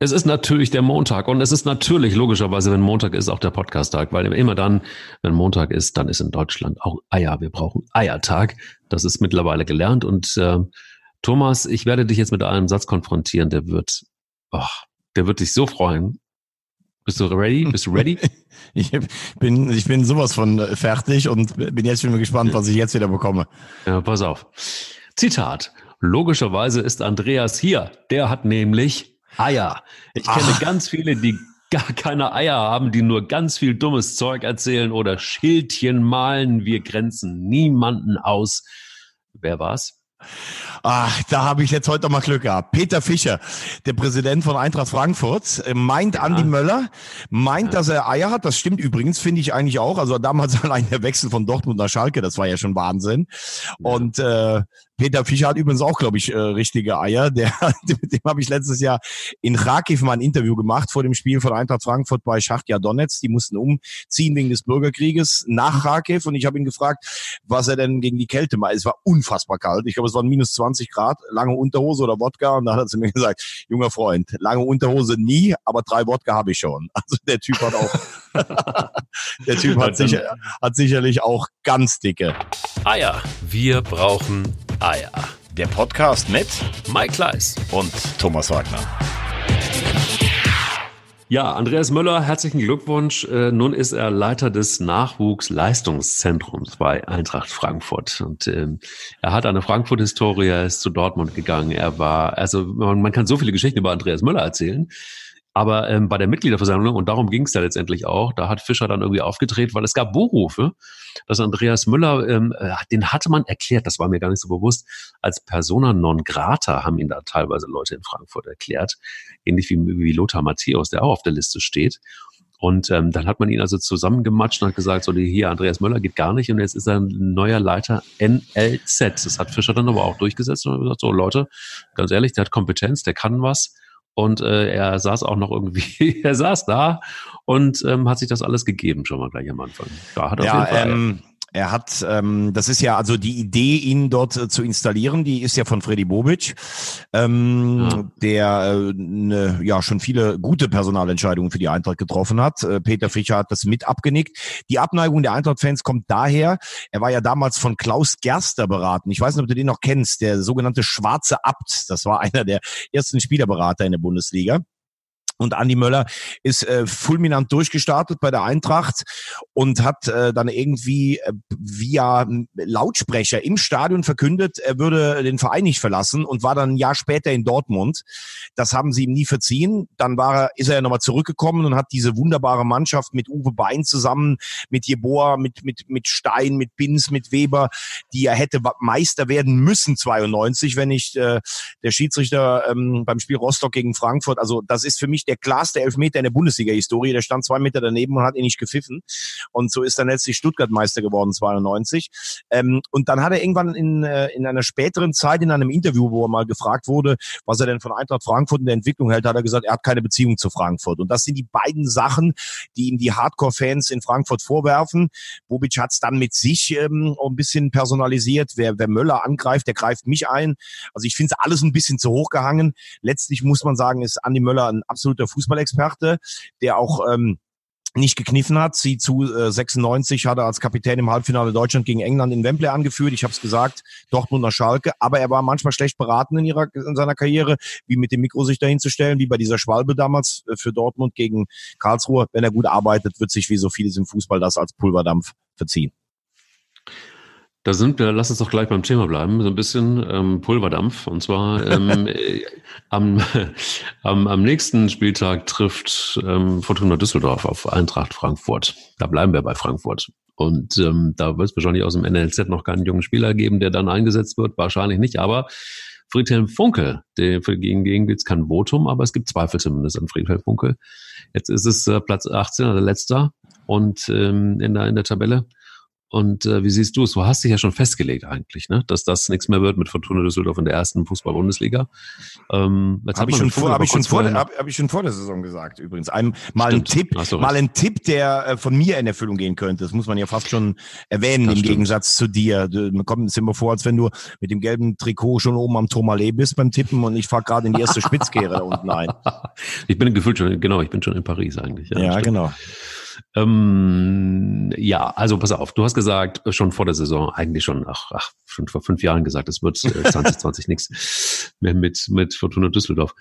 Es ist natürlich der Montag und es ist natürlich logischerweise, wenn Montag ist, auch der Podcast-Tag, weil immer dann, wenn Montag ist, dann ist in Deutschland auch Eier. Wir brauchen Eiertag. Das ist mittlerweile gelernt und äh, Thomas, ich werde dich jetzt mit einem Satz konfrontieren, der wird, oh, der wird dich so freuen. Bist du ready? Bist du ready? ich bin, ich bin sowas von äh, fertig und bin jetzt schon mal gespannt, was ich jetzt wieder bekomme. Ja, pass auf. Zitat. Logischerweise ist Andreas hier. Der hat nämlich Eier. Ich kenne Ach. ganz viele, die gar keine Eier haben, die nur ganz viel dummes Zeug erzählen oder Schildchen malen. Wir grenzen niemanden aus. Wer war's? Ach, da habe ich jetzt heute mal Glück gehabt. Peter Fischer, der Präsident von Eintracht Frankfurt, äh, meint ja. Andi Möller, meint, ja. dass er Eier hat. Das stimmt übrigens, finde ich eigentlich auch. Also damals allein der Wechsel von Dortmund nach Schalke, das war ja schon Wahnsinn. Ja. Und äh, Peter Fischer hat übrigens auch, glaube ich, äh, richtige Eier. Der, mit dem habe ich letztes Jahr in Kharkiv mal ein Interview gemacht vor dem Spiel von Eintracht Frankfurt bei Schachtja Donetsk. Die mussten umziehen wegen des Bürgerkrieges nach Kharkiv und ich habe ihn gefragt, was er denn gegen die Kälte macht. Es war unfassbar kalt. Ich glaube, es waren minus 20 Grad, lange Unterhose oder Wodka und da hat er zu mir gesagt, junger Freund, lange Unterhose nie, aber drei Wodka habe ich schon. Also der Typ hat auch, der Typ hat, sicher, hat sicherlich auch ganz dicke Eier. Wir brauchen Eier. Der Podcast mit Mike Kleiss und Thomas Wagner. Ja, Andreas Möller, herzlichen Glückwunsch. Äh, nun ist er Leiter des Nachwuchsleistungszentrums bei Eintracht Frankfurt. Und ähm, er hat eine Frankfurt-Historie, er ist zu Dortmund gegangen. Er war, also man, man kann so viele Geschichten über Andreas Möller erzählen. Aber ähm, bei der Mitgliederversammlung, und darum ging es ja letztendlich auch, da hat Fischer dann irgendwie aufgedreht, weil es gab Buchrufe, dass Andreas Müller, ähm, äh, den hatte man erklärt, das war mir gar nicht so bewusst, als Persona non grata haben ihn da teilweise Leute in Frankfurt erklärt, ähnlich wie, wie Lothar Matthäus, der auch auf der Liste steht. Und ähm, dann hat man ihn also zusammengematscht und hat gesagt, so hier, Andreas Möller geht gar nicht und jetzt ist er ein neuer Leiter NLZ. Das hat Fischer dann aber auch durchgesetzt und hat gesagt, so Leute, ganz ehrlich, der hat Kompetenz, der kann was und äh, er saß auch noch irgendwie, er saß da und ähm, hat sich das alles gegeben, schon mal gleich am Anfang. Da hat er ja, auf jeden Fall. Ähm, er hat, ähm, das ist ja also die Idee, ihn dort äh, zu installieren, die ist ja von Freddy Bobic, ähm, ja. der äh, ne, ja schon viele gute Personalentscheidungen für die Eintracht getroffen hat. Äh, Peter Fischer hat das mit abgenickt. Die Abneigung der Eintracht-Fans kommt daher, er war ja damals von Klaus Gerster beraten. Ich weiß nicht, ob du den noch kennst, der sogenannte Schwarze Abt. Das war einer der ersten Spielerberater in der Bundesliga. Und Andi Möller ist äh, fulminant durchgestartet bei der Eintracht und hat äh, dann irgendwie äh, via Lautsprecher im Stadion verkündet, er würde den Verein nicht verlassen und war dann ein Jahr später in Dortmund. Das haben sie ihm nie verziehen. Dann war er, ist er ja nochmal zurückgekommen und hat diese wunderbare Mannschaft mit Uwe Bein zusammen, mit Jeboa, mit, mit, mit Stein, mit Bins, mit Weber, die er hätte Meister werden müssen 92, wenn nicht äh, der Schiedsrichter ähm, beim Spiel Rostock gegen Frankfurt. Also das ist für mich der klarste Elfmeter in der Bundesliga-Historie. Der stand zwei Meter daneben und hat ihn nicht gepfiffen. Und so ist dann letztlich Stuttgart Meister geworden, 92. Ähm, und dann hat er irgendwann in, äh, in einer späteren Zeit in einem Interview, wo er mal gefragt wurde, was er denn von Eintracht Frankfurt in der Entwicklung hält, hat er gesagt, er hat keine Beziehung zu Frankfurt. Und das sind die beiden Sachen, die ihm die Hardcore-Fans in Frankfurt vorwerfen. Bobic hat es dann mit sich ähm, ein bisschen personalisiert. Wer, wer Möller angreift, der greift mich ein. Also ich finde es alles ein bisschen zu hoch gehangen. Letztlich muss man sagen, ist Andi Möller ein absolut absoluter Fußballexperte, der auch ähm, nicht gekniffen hat. Sie zu äh, 96 hat er als Kapitän im Halbfinale Deutschland gegen England in Wembley angeführt. Ich habe es gesagt, Dortmund nach Schalke. Aber er war manchmal schlecht beraten in, ihrer, in seiner Karriere, wie mit dem Mikro sich dahin zu stellen, wie bei dieser Schwalbe damals äh, für Dortmund gegen Karlsruhe. Wenn er gut arbeitet, wird sich wie so vieles im Fußball das als Pulverdampf verziehen. Da sind wir, lass uns doch gleich beim Thema bleiben, so ein bisschen ähm, Pulverdampf. Und zwar ähm, äh, am, am, am nächsten Spieltag trifft ähm, Fortuna Düsseldorf auf Eintracht Frankfurt. Da bleiben wir bei Frankfurt. Und ähm, da wird es wahrscheinlich aus dem NLZ noch keinen jungen Spieler geben, der dann eingesetzt wird. Wahrscheinlich nicht, aber Friedhelm Funke, der für gegen, gegen gibt es kein Votum, aber es gibt Zweifel zumindest an Friedhelm Funke. Jetzt ist es äh, Platz 18, also letzter und ähm, in, der, in der Tabelle. Und äh, wie siehst du es? Du hast dich ja schon festgelegt eigentlich, ne? dass das nichts mehr wird mit Fortuna Düsseldorf in der ersten Fußball-Bundesliga. Ähm, habe ich, schon vor, hab ich, schon vor, hab, hab ich schon vor der Saison gesagt, übrigens. Ein, mal, ein Tipp, mal ein Tipp, der äh, von mir in Erfüllung gehen könnte. Das muss man ja fast schon erwähnen, das im stimmt. Gegensatz zu dir. Du, man kommt es immer vor, als wenn du mit dem gelben Trikot schon oben am Tourmalet bist beim Tippen und ich fahre gerade in die erste Spitzkehre da unten ein. Ich bin gefühlt schon, genau, ich bin schon in Paris eigentlich. Ja, ja genau. Ähm, ja, also pass auf, du hast gesagt, schon vor der Saison, eigentlich schon, ach, ach schon vor fünf Jahren gesagt, es wird äh, 2020 nichts mehr mit, mit Fortuna Düsseldorf.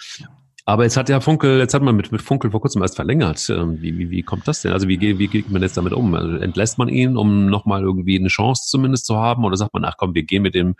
Aber jetzt hat ja Funkel, jetzt hat man mit, mit Funkel vor kurzem erst verlängert. Ähm, wie, wie, wie kommt das denn? Also wie, wie geht man jetzt damit um? Also entlässt man ihn, um nochmal irgendwie eine Chance zumindest zu haben? Oder sagt man, ach komm, wir gehen mit dem,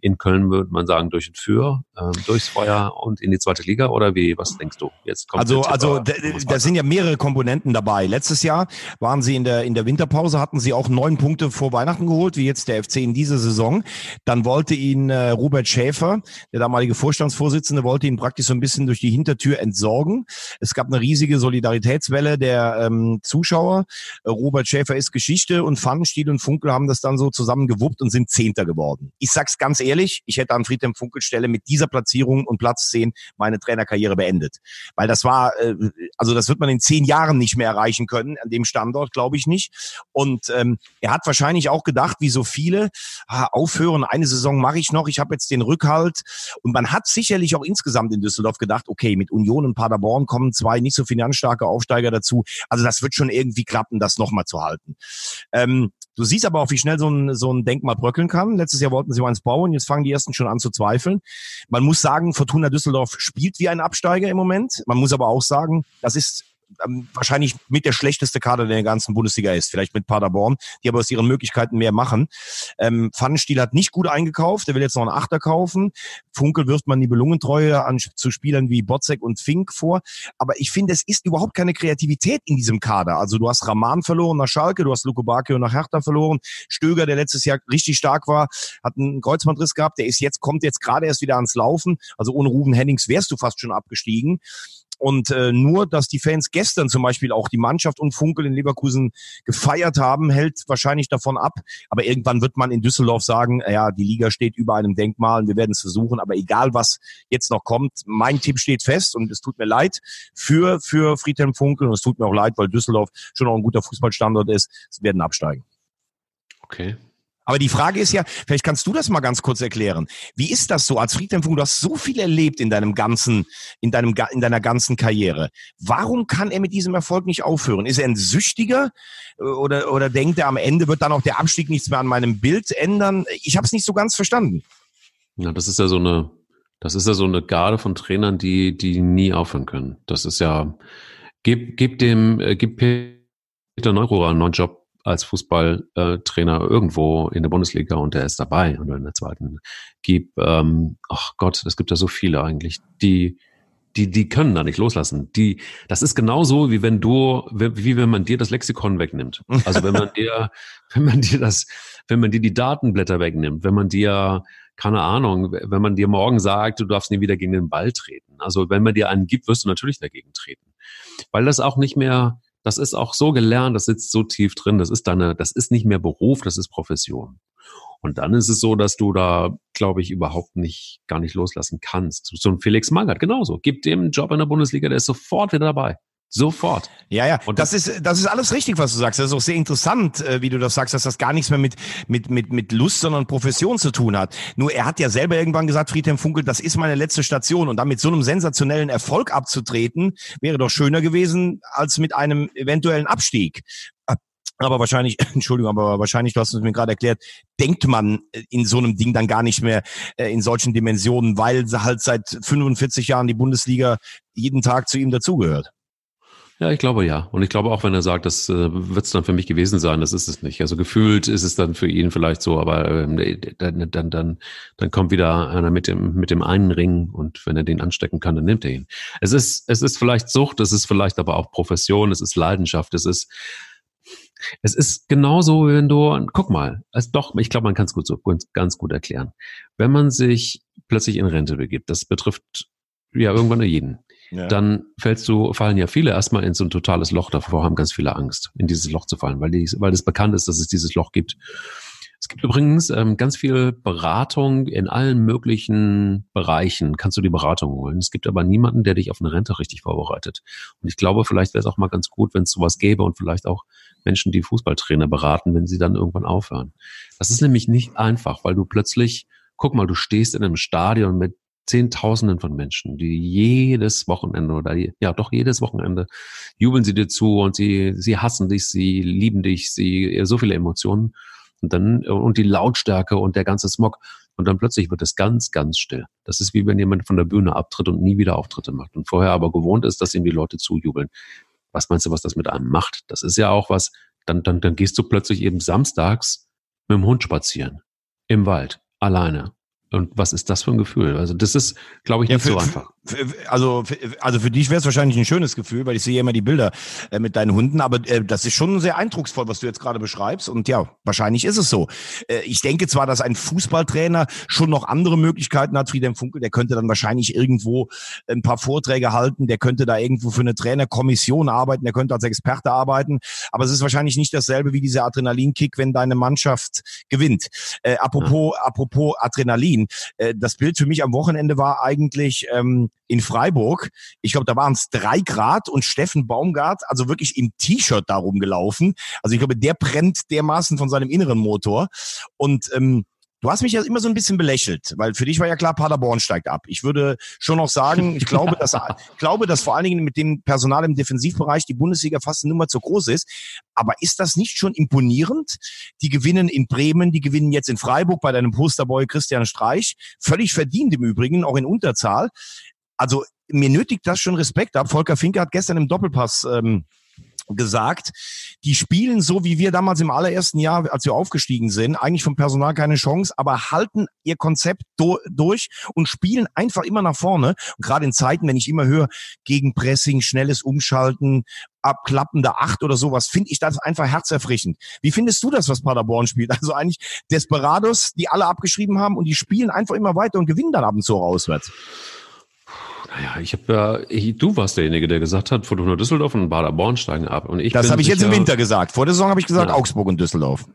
in Köln würde man sagen, durch und für, ähm, durchs Feuer und in die zweite Liga? Oder wie, was denkst du? Jetzt kommt also, also da sind ja mehrere Komponenten dabei. Letztes Jahr waren sie in der, in der Winterpause, hatten sie auch neun Punkte vor Weihnachten geholt, wie jetzt der FC in dieser Saison. Dann wollte ihn äh, Robert Schäfer, der damalige Vorstandsvorsitzende, wollte ihn praktisch so ein bisschen durch die Hinter Hintertür entsorgen. Es gab eine riesige Solidaritätswelle der ähm, Zuschauer. Äh, Robert Schäfer ist Geschichte und Pfannenstiel und Funkel haben das dann so zusammen gewuppt und sind Zehnter geworden. Ich sag's ganz ehrlich, ich hätte an Friedhelm Funkel Stelle mit dieser Platzierung und Platz 10 meine Trainerkarriere beendet. Weil das war, äh, also das wird man in zehn Jahren nicht mehr erreichen können, an dem Standort, glaube ich nicht. Und ähm, er hat wahrscheinlich auch gedacht, wie so viele, ah, aufhören, eine Saison mache ich noch, ich habe jetzt den Rückhalt. Und man hat sicherlich auch insgesamt in Düsseldorf gedacht, okay, mit Union und Paderborn kommen zwei nicht so finanzstarke Aufsteiger dazu. Also das wird schon irgendwie klappen, das nochmal zu halten. Ähm, Du siehst aber auch, wie schnell so ein, so ein Denkmal bröckeln kann. Letztes Jahr wollten sie mal eins bauen, jetzt fangen die ersten schon an zu zweifeln. Man muss sagen, Fortuna Düsseldorf spielt wie ein Absteiger im Moment. Man muss aber auch sagen, das ist wahrscheinlich mit der schlechteste Kader der ganzen Bundesliga ist. Vielleicht mit Paderborn, die aber aus ihren Möglichkeiten mehr machen. Ähm, Pfannenstiel hat nicht gut eingekauft. Der will jetzt noch einen Achter kaufen. Funkel wirft man die Belungentreue an, zu Spielern wie Botzek und Fink vor. Aber ich finde, es ist überhaupt keine Kreativität in diesem Kader. Also du hast Raman verloren nach Schalke, du hast Luko Bakio nach Hertha verloren. Stöger, der letztes Jahr richtig stark war, hat einen Kreuzbandriss gehabt. Der ist jetzt, kommt jetzt gerade erst wieder ans Laufen. Also ohne Ruben Hennings wärst du fast schon abgestiegen. Und äh, nur, dass die Fans gestern zum Beispiel auch die Mannschaft und Funkel in Leverkusen gefeiert haben, hält wahrscheinlich davon ab. Aber irgendwann wird man in Düsseldorf sagen, ja, die Liga steht über einem Denkmal und wir werden es versuchen. Aber egal, was jetzt noch kommt, mein Tipp steht fest und es tut mir leid für, für Friedhelm Funkel und es tut mir auch leid, weil Düsseldorf schon auch ein guter Fußballstandort ist. Sie werden absteigen. Okay. Aber die Frage ist ja, vielleicht kannst du das mal ganz kurz erklären. Wie ist das so als Friedhelm? Du hast so viel erlebt in deinem ganzen, in deinem, in deiner ganzen Karriere. Warum kann er mit diesem Erfolg nicht aufhören? Ist er ein Süchtiger oder, oder denkt er am Ende wird dann auch der Abstieg nichts mehr an meinem Bild ändern? Ich habe es nicht so ganz verstanden. Ja, das ist ja so eine, das ist ja so eine Garde von Trainern, die, die nie aufhören können. Das ist ja, gib, gib dem, äh, gib Peter Neururer einen neuen Job als Fußballtrainer irgendwo in der Bundesliga und der ist dabei oder in der zweiten. Gib, ähm, ach Gott, es gibt ja so viele eigentlich, die die, die können da nicht loslassen. Die, das ist genauso, wie wenn du, wie, wie wenn man dir das Lexikon wegnimmt. Also wenn man dir, wenn man dir das, wenn man dir die Datenblätter wegnimmt, wenn man dir, keine Ahnung, wenn man dir morgen sagt, du darfst nie wieder gegen den Ball treten. Also wenn man dir einen gibt, wirst du natürlich dagegen treten. Weil das auch nicht mehr, das ist auch so gelernt, das sitzt so tief drin, das ist deine, das ist nicht mehr Beruf, das ist Profession. Und dann ist es so, dass du da, glaube ich, überhaupt nicht, gar nicht loslassen kannst. So ein Felix Magath genauso. Gib dem einen Job in der Bundesliga, der ist sofort wieder dabei. Sofort. Ja, ja. Und das, das ist, das ist alles richtig, was du sagst. Das ist auch sehr interessant, äh, wie du das sagst, dass das gar nichts mehr mit, mit, mit, mit Lust, sondern Profession zu tun hat. Nur er hat ja selber irgendwann gesagt, Friedhelm Funkel, das ist meine letzte Station. Und dann mit so einem sensationellen Erfolg abzutreten, wäre doch schöner gewesen, als mit einem eventuellen Abstieg. Aber wahrscheinlich, Entschuldigung, aber wahrscheinlich, du hast es mir gerade erklärt, denkt man in so einem Ding dann gar nicht mehr äh, in solchen Dimensionen, weil halt seit 45 Jahren die Bundesliga jeden Tag zu ihm dazugehört. Ja, ich glaube ja. Und ich glaube auch, wenn er sagt, das äh, wird es dann für mich gewesen sein, das ist es nicht. Also gefühlt ist es dann für ihn vielleicht so, aber ähm, dann, dann, dann, dann kommt wieder einer mit dem, mit dem einen Ring und wenn er den anstecken kann, dann nimmt er ihn. Es ist, es ist vielleicht Sucht, es ist vielleicht aber auch Profession, es ist Leidenschaft, es ist, es ist genauso, wenn du, guck mal, also doch, ich glaube, man kann es gut so ganz gut erklären. Wenn man sich plötzlich in Rente begibt, das betrifft ja irgendwann nur jeden ja. dann fällst du, fallen ja viele erstmal in so ein totales Loch, davor haben ganz viele Angst, in dieses Loch zu fallen, weil, die, weil es bekannt ist, dass es dieses Loch gibt. Es gibt übrigens ähm, ganz viel Beratung in allen möglichen Bereichen. Kannst du die Beratung holen. Es gibt aber niemanden, der dich auf eine Rente richtig vorbereitet. Und ich glaube, vielleicht wäre es auch mal ganz gut, wenn es sowas gäbe und vielleicht auch Menschen, die Fußballtrainer beraten, wenn sie dann irgendwann aufhören. Das ist nämlich nicht einfach, weil du plötzlich, guck mal, du stehst in einem Stadion mit Zehntausenden von Menschen, die jedes Wochenende oder ja doch jedes Wochenende jubeln sie dir zu und sie sie hassen dich, sie lieben dich, sie so viele Emotionen und dann und die Lautstärke und der ganze Smog und dann plötzlich wird es ganz ganz still. Das ist wie wenn jemand von der Bühne abtritt und nie wieder Auftritte macht und vorher aber gewohnt ist, dass ihm die Leute zujubeln. Was meinst du, was das mit einem macht? Das ist ja auch was. Dann dann dann gehst du plötzlich eben samstags mit dem Hund spazieren im Wald alleine und was ist das für ein Gefühl? Also das ist, glaube ich, nicht ja, für, so einfach. Also, für, also für dich wäre es wahrscheinlich ein schönes Gefühl, weil ich sehe immer die Bilder äh, mit deinen Hunden, aber äh, das ist schon sehr eindrucksvoll, was du jetzt gerade beschreibst. Und ja, wahrscheinlich ist es so. Äh, ich denke zwar, dass ein Fußballtrainer schon noch andere Möglichkeiten hat, Friedhelm Funkel, der könnte dann wahrscheinlich irgendwo ein paar Vorträge halten, der könnte da irgendwo für eine Trainerkommission arbeiten, der könnte als Experte arbeiten, aber es ist wahrscheinlich nicht dasselbe wie dieser Adrenalinkick, wenn deine Mannschaft gewinnt. Äh, apropos, ja. apropos Adrenalin. Äh, das Bild für mich am Wochenende war eigentlich ähm, in Freiburg. Ich glaube, da waren es drei Grad und Steffen Baumgart, also wirklich im T-Shirt da rumgelaufen. Also ich glaube, der brennt dermaßen von seinem inneren Motor. Und ähm, Du hast mich ja immer so ein bisschen belächelt, weil für dich war ja klar, Paderborn steigt ab. Ich würde schon noch sagen, ich glaube, dass, ich glaube, dass vor allen Dingen mit dem Personal im Defensivbereich die Bundesliga fast eine Nummer zu groß ist. Aber ist das nicht schon imponierend? Die gewinnen in Bremen, die gewinnen jetzt in Freiburg bei deinem Posterboy Christian Streich. Völlig verdient im Übrigen, auch in Unterzahl. Also mir nötigt das schon Respekt ab. Volker Finke hat gestern im Doppelpass ähm, gesagt, die spielen so wie wir damals im allerersten Jahr, als wir aufgestiegen sind, eigentlich vom Personal keine Chance, aber halten ihr Konzept do durch und spielen einfach immer nach vorne. Und gerade in Zeiten, wenn ich immer höre, gegen Pressing, schnelles Umschalten, abklappende Acht oder sowas, finde ich das einfach herzerfrischend. Wie findest du das, was Paderborn spielt? Also eigentlich Desperados, die alle abgeschrieben haben und die spielen einfach immer weiter und gewinnen dann ab und zu auswärts. Naja, ich habe ja, du warst derjenige, der gesagt hat, Fortuna Düsseldorf und Baderborn steigen ab. Und ich das habe ich jetzt im Winter gesagt. Vor der Saison habe ich gesagt, ja. Augsburg und Düsseldorf.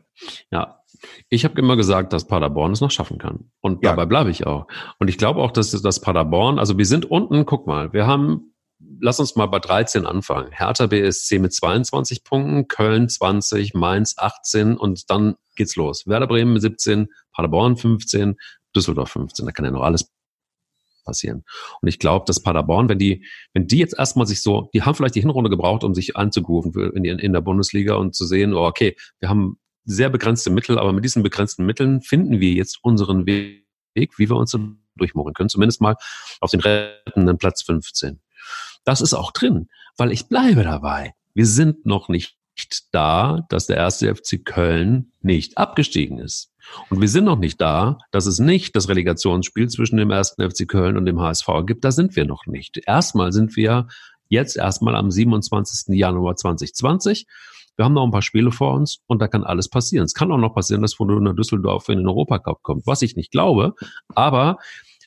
Ja, ich habe immer gesagt, dass Paderborn es noch schaffen kann. Und dabei ja. bleibe ich auch. Und ich glaube auch, dass das Paderborn, also wir sind unten, guck mal, wir haben, lass uns mal bei 13 anfangen. Hertha BSC mit 22 Punkten, Köln 20, Mainz 18 und dann geht's los. Werder Bremen 17, Paderborn 15, Düsseldorf 15. Da kann ja noch alles passieren. Und ich glaube, dass Paderborn, wenn die, wenn die jetzt erstmal sich so, die haben vielleicht die Hinrunde gebraucht, um sich anzugrooven in, in der Bundesliga und zu sehen, oh, okay, wir haben sehr begrenzte Mittel, aber mit diesen begrenzten Mitteln finden wir jetzt unseren Weg, wie wir uns durchmogeln können, zumindest mal auf den rettenden Platz 15. Das ist auch drin, weil ich bleibe dabei. Wir sind noch nicht da, dass der erste FC Köln nicht abgestiegen ist. Und wir sind noch nicht da, dass es nicht das Relegationsspiel zwischen dem ersten FC Köln und dem HSV gibt. Da sind wir noch nicht. Erstmal sind wir jetzt erstmal am 27. Januar 2020. Wir haben noch ein paar Spiele vor uns und da kann alles passieren. Es kann auch noch passieren, dass Fortuna Düsseldorf in den Europacup kommt, was ich nicht glaube. Aber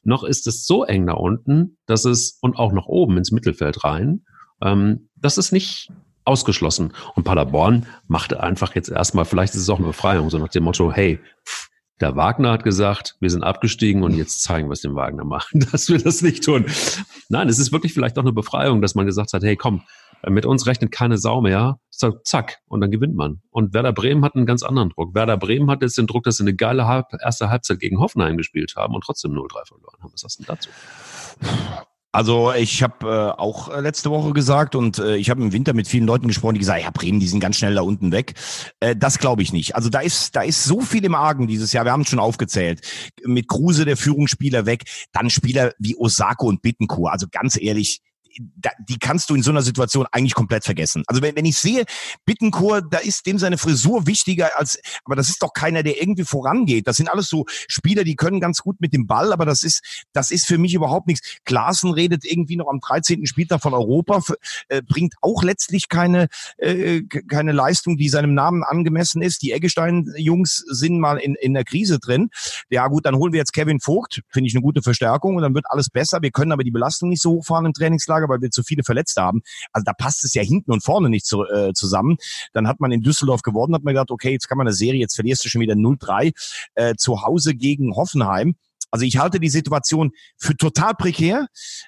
noch ist es so eng da unten, dass es und auch noch oben ins Mittelfeld rein, ähm, dass es nicht ausgeschlossen. Und Paderborn macht einfach jetzt erstmal, vielleicht ist es auch eine Befreiung, so nach dem Motto, hey, der Wagner hat gesagt, wir sind abgestiegen und jetzt zeigen wir es dem Wagner machen, dass wir das nicht tun. Nein, es ist wirklich vielleicht auch eine Befreiung, dass man gesagt hat, hey, komm, mit uns rechnet keine Sau mehr. Zack, und dann gewinnt man. Und Werder Bremen hat einen ganz anderen Druck. Werder Bremen hat jetzt den Druck, dass sie eine geile Halb erste Halbzeit gegen Hoffenheim gespielt haben und trotzdem 0-3 verloren haben. Was hast du denn dazu? Also ich habe äh, auch äh, letzte Woche gesagt und äh, ich habe im Winter mit vielen Leuten gesprochen, die gesagt, ja Bremen, die sind ganz schnell da unten weg. Äh, das glaube ich nicht. Also da ist da ist so viel im Argen dieses Jahr. Wir haben es schon aufgezählt. Mit Kruse der Führungsspieler weg, dann Spieler wie Osako und Bittenkur. Also ganz ehrlich, die kannst du in so einer Situation eigentlich komplett vergessen. Also wenn, wenn ich sehe, Bittenkur, da ist dem seine Frisur wichtiger als, aber das ist doch keiner, der irgendwie vorangeht. Das sind alles so Spieler, die können ganz gut mit dem Ball, aber das ist, das ist für mich überhaupt nichts. Klaassen redet irgendwie noch am 13. Spieltag von Europa, äh, bringt auch letztlich keine, äh, keine Leistung, die seinem Namen angemessen ist. Die Eggestein-Jungs sind mal in, in der Krise drin. Ja gut, dann holen wir jetzt Kevin Vogt, finde ich eine gute Verstärkung und dann wird alles besser. Wir können aber die Belastung nicht so hochfahren im Trainingslager Lager, weil wir zu viele Verletzte haben. Also da passt es ja hinten und vorne nicht zu, äh, zusammen. Dann hat man in Düsseldorf gewonnen, hat man gedacht, okay, jetzt kann man eine Serie, jetzt verlierst du schon wieder 0-3 äh, zu Hause gegen Hoffenheim. Also ich halte die Situation für total prekär.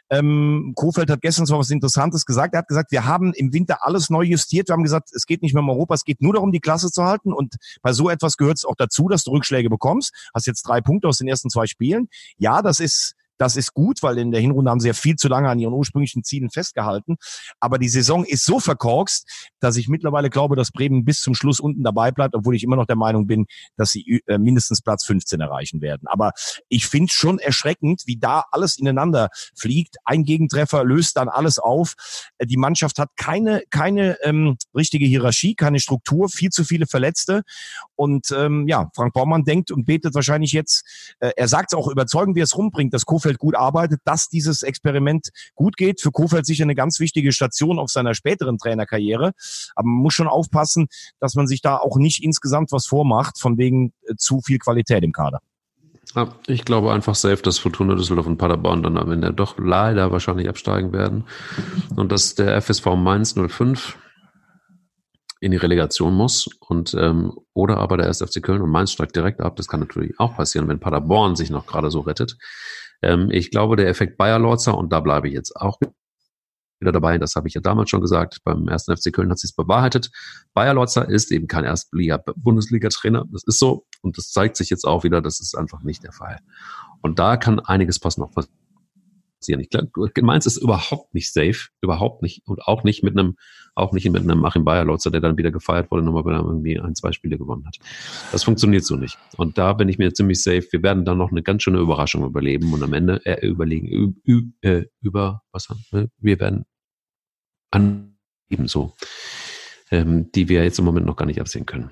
Ähm, Kofeld hat gestern so was Interessantes gesagt. Er hat gesagt, wir haben im Winter alles neu justiert. Wir haben gesagt, es geht nicht mehr um Europa, es geht nur darum, die Klasse zu halten. Und bei so etwas gehört es auch dazu, dass du Rückschläge bekommst. Hast jetzt drei Punkte aus den ersten zwei Spielen. Ja, das ist das ist gut, weil in der Hinrunde haben sie ja viel zu lange an ihren ursprünglichen Zielen festgehalten. Aber die Saison ist so verkorkst, dass ich mittlerweile glaube, dass Bremen bis zum Schluss unten dabei bleibt, obwohl ich immer noch der Meinung bin, dass sie äh, mindestens Platz 15 erreichen werden. Aber ich finde schon erschreckend, wie da alles ineinander fliegt. Ein Gegentreffer löst dann alles auf. Äh, die Mannschaft hat keine, keine ähm, richtige Hierarchie, keine Struktur, viel zu viele Verletzte. Und ähm, ja, Frank Baumann denkt und betet wahrscheinlich jetzt, äh, er sagt es auch überzeugend, wie er es rumbringt, dass Kofeld Kofeld gut arbeitet, dass dieses Experiment gut geht. Für Kofeld sicher eine ganz wichtige Station auf seiner späteren Trainerkarriere. Aber man muss schon aufpassen, dass man sich da auch nicht insgesamt was vormacht, von wegen äh, zu viel Qualität im Kader. Ja, ich glaube einfach safe, dass Fortuna Düsseldorf und Paderborn dann am Ende doch leider wahrscheinlich absteigen werden. Und dass der FSV Mainz 05 in die Relegation muss und ähm, oder aber der 1. FC Köln und Mainz steigt direkt ab. Das kann natürlich auch passieren, wenn Paderborn sich noch gerade so rettet. Ähm, ich glaube, der Effekt Bayer Lorzer, und da bleibe ich jetzt auch wieder dabei, das habe ich ja damals schon gesagt, beim ersten FC Köln hat sich bewahrheitet. Bayer Lorzer ist eben kein Erstliga-Bundesliga-Trainer. Das ist so. Und das zeigt sich jetzt auch wieder, das ist einfach nicht der Fall. Und da kann einiges passen, noch was passieren. Ich glaube, Mainz ist überhaupt nicht safe, überhaupt nicht und auch nicht mit einem, auch nicht mit einem Achim Bayerlotzer, der dann wieder gefeiert wurde, nochmal, weil er irgendwie ein, zwei Spiele gewonnen hat. Das funktioniert so nicht. Und da bin ich mir ziemlich safe. Wir werden dann noch eine ganz schöne Überraschung überleben und am Ende äh, überlegen über, äh, über was haben wir? Wir werden an ebenso ähm, die wir jetzt im Moment noch gar nicht absehen können.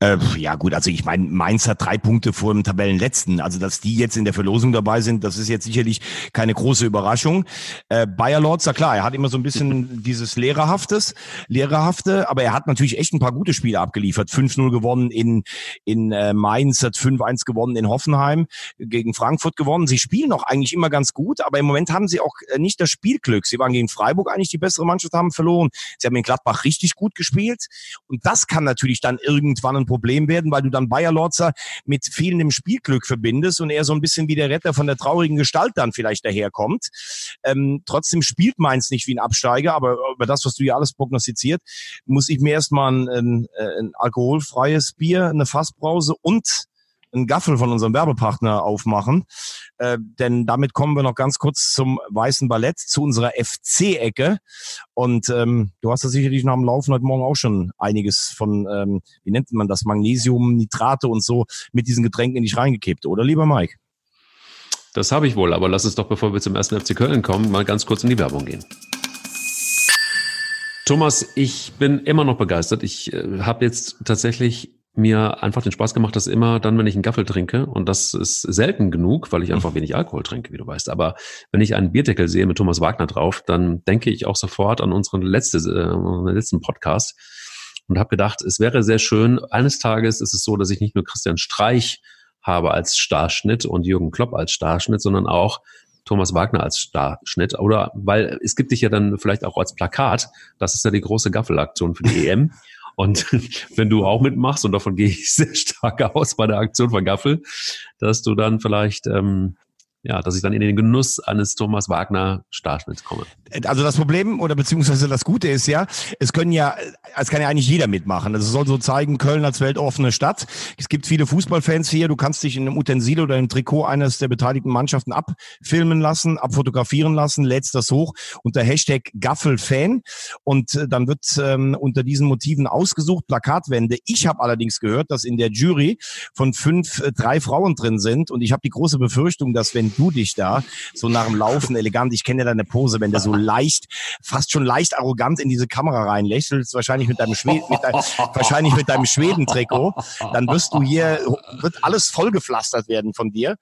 Äh, ja gut, also ich meine, Mainz hat drei Punkte vor dem Tabellenletzten. Also dass die jetzt in der Verlosung dabei sind, das ist jetzt sicherlich keine große Überraschung. Äh, Bayer Lorzer, klar, er hat immer so ein bisschen dieses Lehrerhaftes, Lehrerhafte, aber er hat natürlich echt ein paar gute Spiele abgeliefert. 5-0 gewonnen in, in äh, Mainz, hat 5-1 gewonnen in Hoffenheim, gegen Frankfurt gewonnen. Sie spielen auch eigentlich immer ganz gut, aber im Moment haben sie auch äh, nicht das Spielglück. Sie waren gegen Freiburg eigentlich die bessere Mannschaft, haben verloren. Sie haben in Gladbach richtig gut gut gespielt. Und das kann natürlich dann irgendwann ein Problem werden, weil du dann Bayer Lorzer mit fehlendem Spielglück verbindest und er so ein bisschen wie der Retter von der traurigen Gestalt dann vielleicht daherkommt. Ähm, trotzdem spielt Mainz nicht wie ein Absteiger, aber über das, was du ja alles prognostiziert, muss ich mir erstmal ein, ein, ein alkoholfreies Bier, eine Fassbrause und einen Gaffel von unserem Werbepartner aufmachen. Äh, denn damit kommen wir noch ganz kurz zum Weißen Ballett, zu unserer FC-Ecke. Und ähm, du hast da sicherlich nach dem Laufen heute Morgen auch schon einiges von, ähm, wie nennt man das, Magnesium, Nitrate und so mit diesen Getränken in dich reingekippt, oder lieber Mike? Das habe ich wohl, aber lass uns doch, bevor wir zum ersten FC Köln kommen, mal ganz kurz in die Werbung gehen. Thomas, ich bin immer noch begeistert. Ich äh, habe jetzt tatsächlich mir einfach den Spaß gemacht, dass immer dann, wenn ich einen Gaffel trinke, und das ist selten genug, weil ich einfach wenig Alkohol trinke, wie du weißt, aber wenn ich einen Bierdeckel sehe mit Thomas Wagner drauf, dann denke ich auch sofort an unseren, letzte, äh, unseren letzten Podcast und habe gedacht, es wäre sehr schön, eines Tages ist es so, dass ich nicht nur Christian Streich habe als Starschnitt und Jürgen Klopp als Starschnitt, sondern auch Thomas Wagner als Starschnitt. Oder weil es gibt dich ja dann vielleicht auch als Plakat. Das ist ja die große Gaffelaktion für die EM. Und wenn du auch mitmachst, und davon gehe ich sehr stark aus bei der Aktion von Gaffel, dass du dann vielleicht ähm, ja, dass ich dann in den Genuss eines Thomas Wagner Starschnitts komme. Also das Problem oder beziehungsweise das Gute ist ja, es können ja, es kann ja eigentlich jeder mitmachen. Also es soll so zeigen, Köln als weltoffene Stadt. Es gibt viele Fußballfans hier. Du kannst dich in einem Utensil oder im Trikot eines der beteiligten Mannschaften abfilmen lassen, abfotografieren lassen, lädst das hoch unter Hashtag Gaffelfan und äh, dann wird ähm, unter diesen Motiven ausgesucht Plakatwände. Ich habe allerdings gehört, dass in der Jury von fünf äh, drei Frauen drin sind und ich habe die große Befürchtung, dass wenn du dich da so nach dem Laufen elegant, ich kenne ja deine Pose, wenn der so leicht, fast schon leicht arrogant in diese Kamera reinlächelst, wahrscheinlich mit deinem Schweden, mit dein, wahrscheinlich mit deinem Schwedentrikot, dann wirst du hier, wird alles vollgepflastert werden von dir.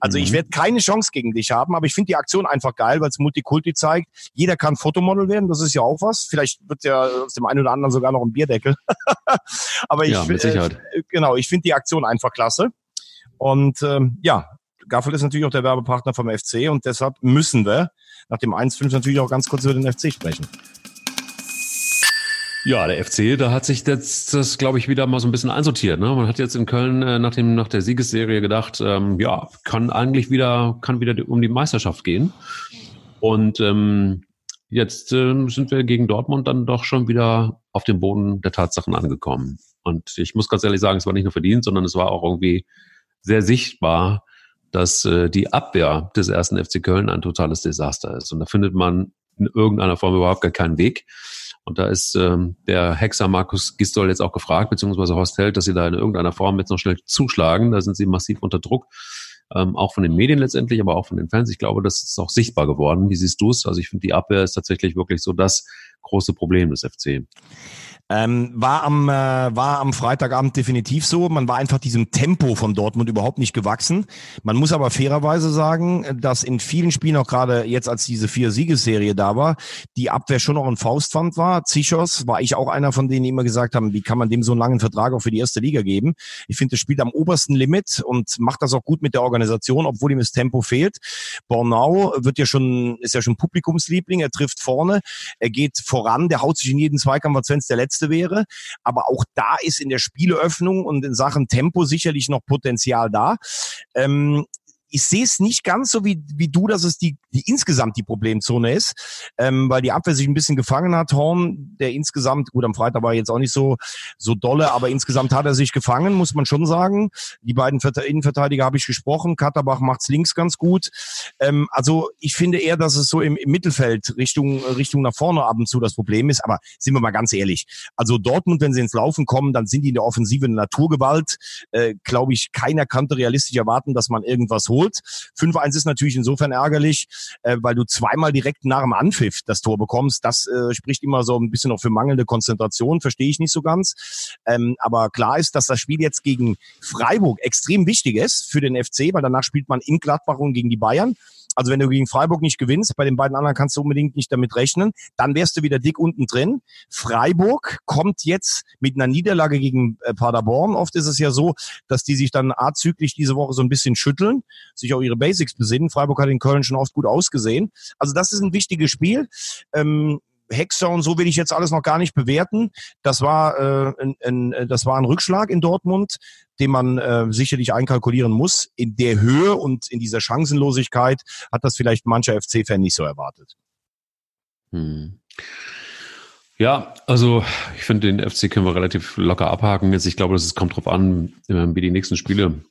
Also ich mhm. werde keine Chance gegen dich haben, aber ich finde die Aktion einfach geil, weil es Multikulti zeigt. Jeder kann Fotomodel werden, das ist ja auch was. Vielleicht wird ja aus dem einen oder anderen sogar noch ein Bierdeckel. aber ich, ja, mit Sicherheit. Äh, genau, ich finde die Aktion einfach klasse. Und ähm, ja, Gaffel ist natürlich auch der Werbepartner vom FC und deshalb müssen wir nach dem 1-5 natürlich auch ganz kurz über den FC sprechen. Ja, der FC, da hat sich das, das glaube ich, wieder mal so ein bisschen einsortiert. Ne? Man hat jetzt in Köln äh, nach, dem, nach der Siegesserie gedacht, ähm, ja, kann eigentlich wieder, kann wieder um die Meisterschaft gehen. Und ähm, jetzt ähm, sind wir gegen Dortmund dann doch schon wieder auf dem Boden der Tatsachen angekommen. Und ich muss ganz ehrlich sagen, es war nicht nur verdient, sondern es war auch irgendwie sehr sichtbar, dass äh, die Abwehr des ersten FC Köln ein totales Desaster ist. Und da findet man in irgendeiner Form überhaupt gar keinen Weg. Und da ist ähm, der Hexer Markus Gistol jetzt auch gefragt, beziehungsweise Horst Held, dass sie da in irgendeiner Form jetzt noch schnell zuschlagen. Da sind sie massiv unter Druck, ähm, auch von den Medien letztendlich, aber auch von den Fans. Ich glaube, das ist auch sichtbar geworden. Wie siehst du es? Also ich finde, die Abwehr ist tatsächlich wirklich so das große Problem des FC. Ähm, war am äh, war am Freitagabend definitiv so. Man war einfach diesem Tempo von Dortmund überhaupt nicht gewachsen. Man muss aber fairerweise sagen, dass in vielen Spielen auch gerade jetzt, als diese vier Siegesserie da war, die Abwehr schon noch ein Faustpfand war. Zichos war ich auch einer von denen, die immer gesagt haben, wie kann man dem so einen langen Vertrag auch für die erste Liga geben? Ich finde, das spielt am obersten Limit und macht das auch gut mit der Organisation, obwohl ihm das Tempo fehlt. Bornau wird ja schon ist ja schon Publikumsliebling. Er trifft vorne, er geht voran, der haut sich in jeden Zweikampf, als wenn es der letzte Letzte wäre. Aber auch da ist in der Spieleöffnung und in Sachen Tempo sicherlich noch Potenzial da. Ähm, ich sehe es nicht ganz so wie, wie du, dass es die, die insgesamt die Problemzone ist, ähm, weil die Abwehr sich ein bisschen gefangen hat. Horn, der insgesamt, gut, am Freitag war er jetzt auch nicht so, so dolle, aber insgesamt hat er sich gefangen, muss man schon sagen. Die beiden Innenverteidiger habe ich gesprochen. Katterbach macht's links ganz gut. Ähm, also ich finde eher, dass es so im, im Mittelfeld Richtung, Richtung nach vorne ab und zu das Problem ist. Aber sind wir mal ganz ehrlich. Also Dortmund, wenn sie ins Laufen kommen, dann sind die in der Offensive eine Naturgewalt. Äh, Glaube ich, keiner könnte realistisch erwarten, dass man irgendwas holt geholt. 5-1 ist natürlich insofern ärgerlich, äh, weil du zweimal direkt nach dem Anpfiff das Tor bekommst. Das äh, spricht immer so ein bisschen noch für mangelnde Konzentration, verstehe ich nicht so ganz. Ähm, aber klar ist, dass das Spiel jetzt gegen Freiburg extrem wichtig ist für den FC, weil danach spielt man in Gladbach und gegen die Bayern. Also wenn du gegen Freiburg nicht gewinnst, bei den beiden anderen kannst du unbedingt nicht damit rechnen, dann wärst du wieder dick unten drin. Freiburg kommt jetzt mit einer Niederlage gegen äh, Paderborn. Oft ist es ja so, dass die sich dann azüglich diese Woche so ein bisschen schütteln, sich auch ihre Basics besinnen. Freiburg hat in Köln schon oft gut ausgesehen. Also das ist ein wichtiges Spiel. Ähm, Hexer und so will ich jetzt alles noch gar nicht bewerten. Das war, äh, ein, ein, das war ein Rückschlag in Dortmund, den man äh, sicherlich einkalkulieren muss. In der Höhe und in dieser Chancenlosigkeit hat das vielleicht mancher FC-Fan nicht so erwartet. Hm. Ja, also ich finde, den FC können wir relativ locker abhaken. Jetzt, ich glaube, es kommt drauf an, wie die nächsten Spiele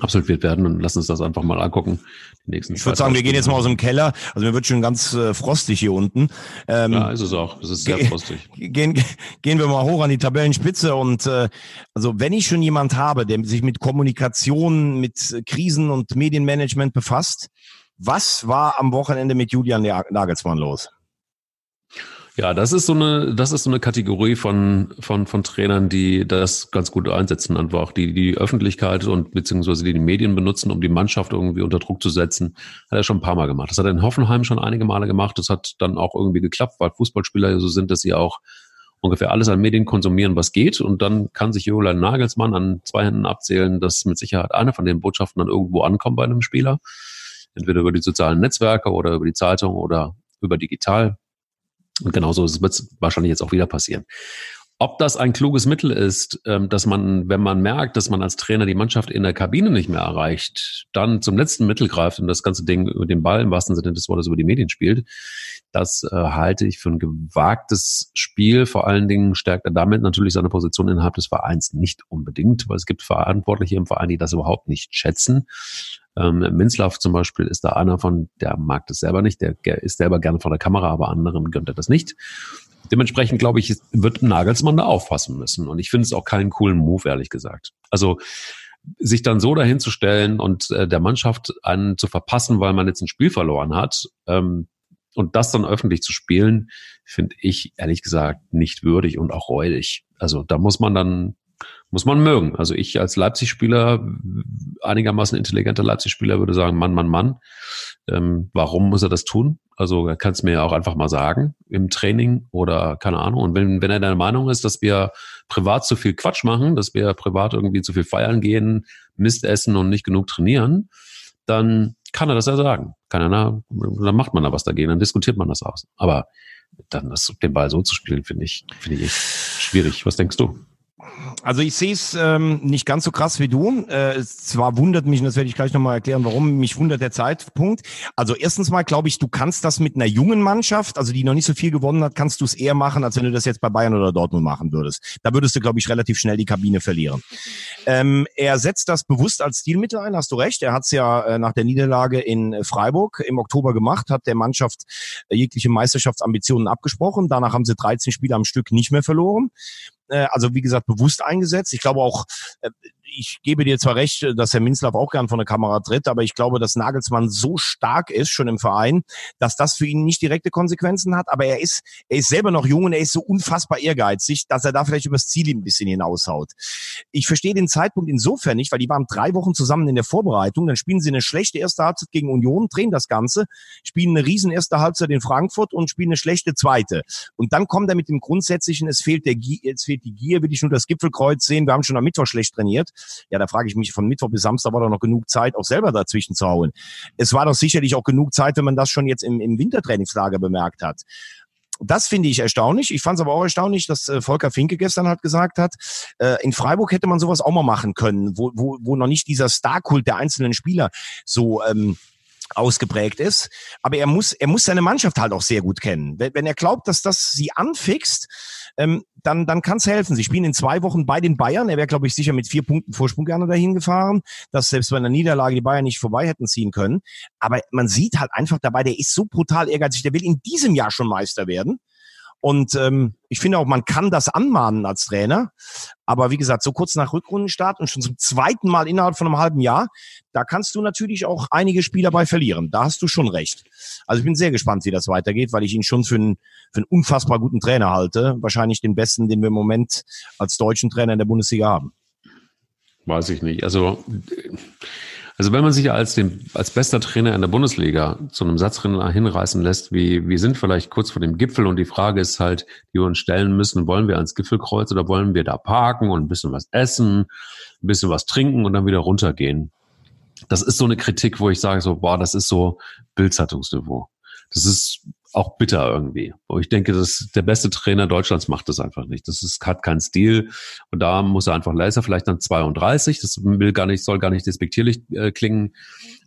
absolviert werden und lass uns das einfach mal angucken. Die nächsten ich würde sagen, wir gehen jetzt mal aus dem Keller. Also mir wird schon ganz äh, frostig hier unten. Ähm, ja, ist es auch. Es ist sehr frostig. Gehen, gehen wir mal hoch an die Tabellenspitze und äh, also wenn ich schon jemand habe, der sich mit Kommunikation, mit Krisen und Medienmanagement befasst, was war am Wochenende mit Julian Nagelsmann los? Ja, das ist so eine, das ist so eine Kategorie von, von, von Trainern, die das ganz gut einsetzen, einfach die, die Öffentlichkeit und beziehungsweise die, die Medien benutzen, um die Mannschaft irgendwie unter Druck zu setzen. Hat er schon ein paar Mal gemacht. Das hat er in Hoffenheim schon einige Male gemacht. Das hat dann auch irgendwie geklappt, weil Fußballspieler so sind, dass sie auch ungefähr alles an Medien konsumieren, was geht. Und dann kann sich Julian Nagelsmann an zwei Händen abzählen, dass mit Sicherheit eine von den Botschaften dann irgendwo ankommt bei einem Spieler. Entweder über die sozialen Netzwerke oder über die Zeitung oder über digital. Und genauso wird es wahrscheinlich jetzt auch wieder passieren. Ob das ein kluges Mittel ist, ähm, dass man, wenn man merkt, dass man als Trainer die Mannschaft in der Kabine nicht mehr erreicht, dann zum letzten Mittel greift und das ganze Ding über den Ball im wahrsten Sinne des Wortes über die Medien spielt, das äh, halte ich für ein gewagtes Spiel. Vor allen Dingen stärkt er damit natürlich seine Position innerhalb des Vereins nicht unbedingt, weil es gibt Verantwortliche im Verein, die das überhaupt nicht schätzen. Ähm, Minzlaff zum Beispiel ist da einer von, der mag das selber nicht, der, ist selber gerne vor der Kamera, aber anderen gönnt er das nicht. Dementsprechend glaube ich, wird Nagelsmann da aufpassen müssen. Und ich finde es auch keinen coolen Move, ehrlich gesagt. Also sich dann so dahin zu stellen und äh, der Mannschaft einen zu verpassen, weil man jetzt ein Spiel verloren hat, ähm, und das dann öffentlich zu spielen, finde ich ehrlich gesagt nicht würdig und auch räudig. Also da muss man dann muss man mögen. Also ich als Leipzig-Spieler, einigermaßen intelligenter Leipzig-Spieler würde sagen, Mann, Mann, Mann. Ähm, warum muss er das tun? Also er kann es mir ja auch einfach mal sagen im Training oder keine Ahnung. Und wenn, wenn er der Meinung ist, dass wir privat zu viel Quatsch machen, dass wir privat irgendwie zu viel feiern gehen, Mist essen und nicht genug trainieren, dann kann er das ja sagen. Kann er, dann macht man da was dagegen, dann diskutiert man das aus. Aber dann das, den Ball so zu spielen, finde ich, finde ich schwierig. Was denkst du? Also ich sehe es ähm, nicht ganz so krass wie du. Äh, zwar wundert mich, und das werde ich gleich nochmal erklären, warum mich wundert der Zeitpunkt. Also erstens mal glaube ich, du kannst das mit einer jungen Mannschaft, also die noch nicht so viel gewonnen hat, kannst du es eher machen, als wenn du das jetzt bei Bayern oder Dortmund machen würdest. Da würdest du, glaube ich, relativ schnell die Kabine verlieren. Ähm, er setzt das bewusst als Stilmittel ein, hast du recht. Er hat es ja äh, nach der Niederlage in Freiburg im Oktober gemacht, hat der Mannschaft äh, jegliche Meisterschaftsambitionen abgesprochen. Danach haben sie 13 Spiele am Stück nicht mehr verloren. Äh, also wie gesagt, bewusst eingesetzt. Ich glaube auch, äh, ich gebe dir zwar recht, dass Herr Minzlaff auch gern von der Kamera tritt, aber ich glaube, dass Nagelsmann so stark ist schon im Verein, dass das für ihn nicht direkte Konsequenzen hat. Aber er ist, er ist selber noch jung und er ist so unfassbar ehrgeizig, dass er da vielleicht übers Ziel ein bisschen hinaushaut. Ich verstehe den Zeitpunkt insofern nicht, weil die waren drei Wochen zusammen in der Vorbereitung. Dann spielen sie eine schlechte erste Halbzeit gegen Union, drehen das Ganze, spielen eine riesen erste Halbzeit in Frankfurt und spielen eine schlechte zweite. Und dann kommt er mit dem grundsätzlichen, es fehlt der es fehlt die Gier, will ich nur das Gipfelkreuz sehen. Wir haben schon am Mittwoch schlecht trainiert. Ja, da frage ich mich, von Mittwoch bis Samstag war doch noch genug Zeit, auch selber dazwischen zu hauen. Es war doch sicherlich auch genug Zeit, wenn man das schon jetzt im, im Wintertrainingslager bemerkt hat das finde ich erstaunlich. Ich fand es aber auch erstaunlich, dass äh, Volker Finke gestern halt gesagt hat, äh, in Freiburg hätte man sowas auch mal machen können, wo, wo, wo noch nicht dieser Starkult der einzelnen Spieler so ähm, ausgeprägt ist. Aber er muss, er muss seine Mannschaft halt auch sehr gut kennen. Wenn, wenn er glaubt, dass das sie anfixt, ähm, dann, dann kann es helfen. Sie spielen in zwei Wochen bei den Bayern. Er wäre, glaube ich, sicher mit vier Punkten Vorsprung gerne dahin gefahren, dass selbst bei einer Niederlage die Bayern nicht vorbei hätten ziehen können. Aber man sieht halt einfach dabei, der ist so brutal ehrgeizig, der will in diesem Jahr schon Meister werden. Und ähm, ich finde auch, man kann das anmahnen als Trainer. Aber wie gesagt, so kurz nach Rückrundenstart und schon zum zweiten Mal innerhalb von einem halben Jahr, da kannst du natürlich auch einige Spieler bei verlieren. Da hast du schon recht. Also ich bin sehr gespannt, wie das weitergeht, weil ich ihn schon für einen, für einen unfassbar guten Trainer halte. Wahrscheinlich den besten, den wir im Moment als deutschen Trainer in der Bundesliga haben. Weiß ich nicht. Also also wenn man sich als, den, als bester Trainer in der Bundesliga zu einem Satz hinreißen lässt, wie wir sind vielleicht kurz vor dem Gipfel und die Frage ist halt, die wir uns stellen müssen, wollen wir ans Gipfelkreuz oder wollen wir da parken und ein bisschen was essen, ein bisschen was trinken und dann wieder runtergehen? Das ist so eine Kritik, wo ich sage so, boah, das ist so Bildzeitungsniveau. Das ist auch bitter irgendwie. Wo ich denke, dass der beste Trainer Deutschlands macht das einfach nicht. Das ist, hat keinen Stil. Und da muss er einfach leiser, vielleicht dann 32. Das will gar nicht, soll gar nicht despektierlich äh, klingen.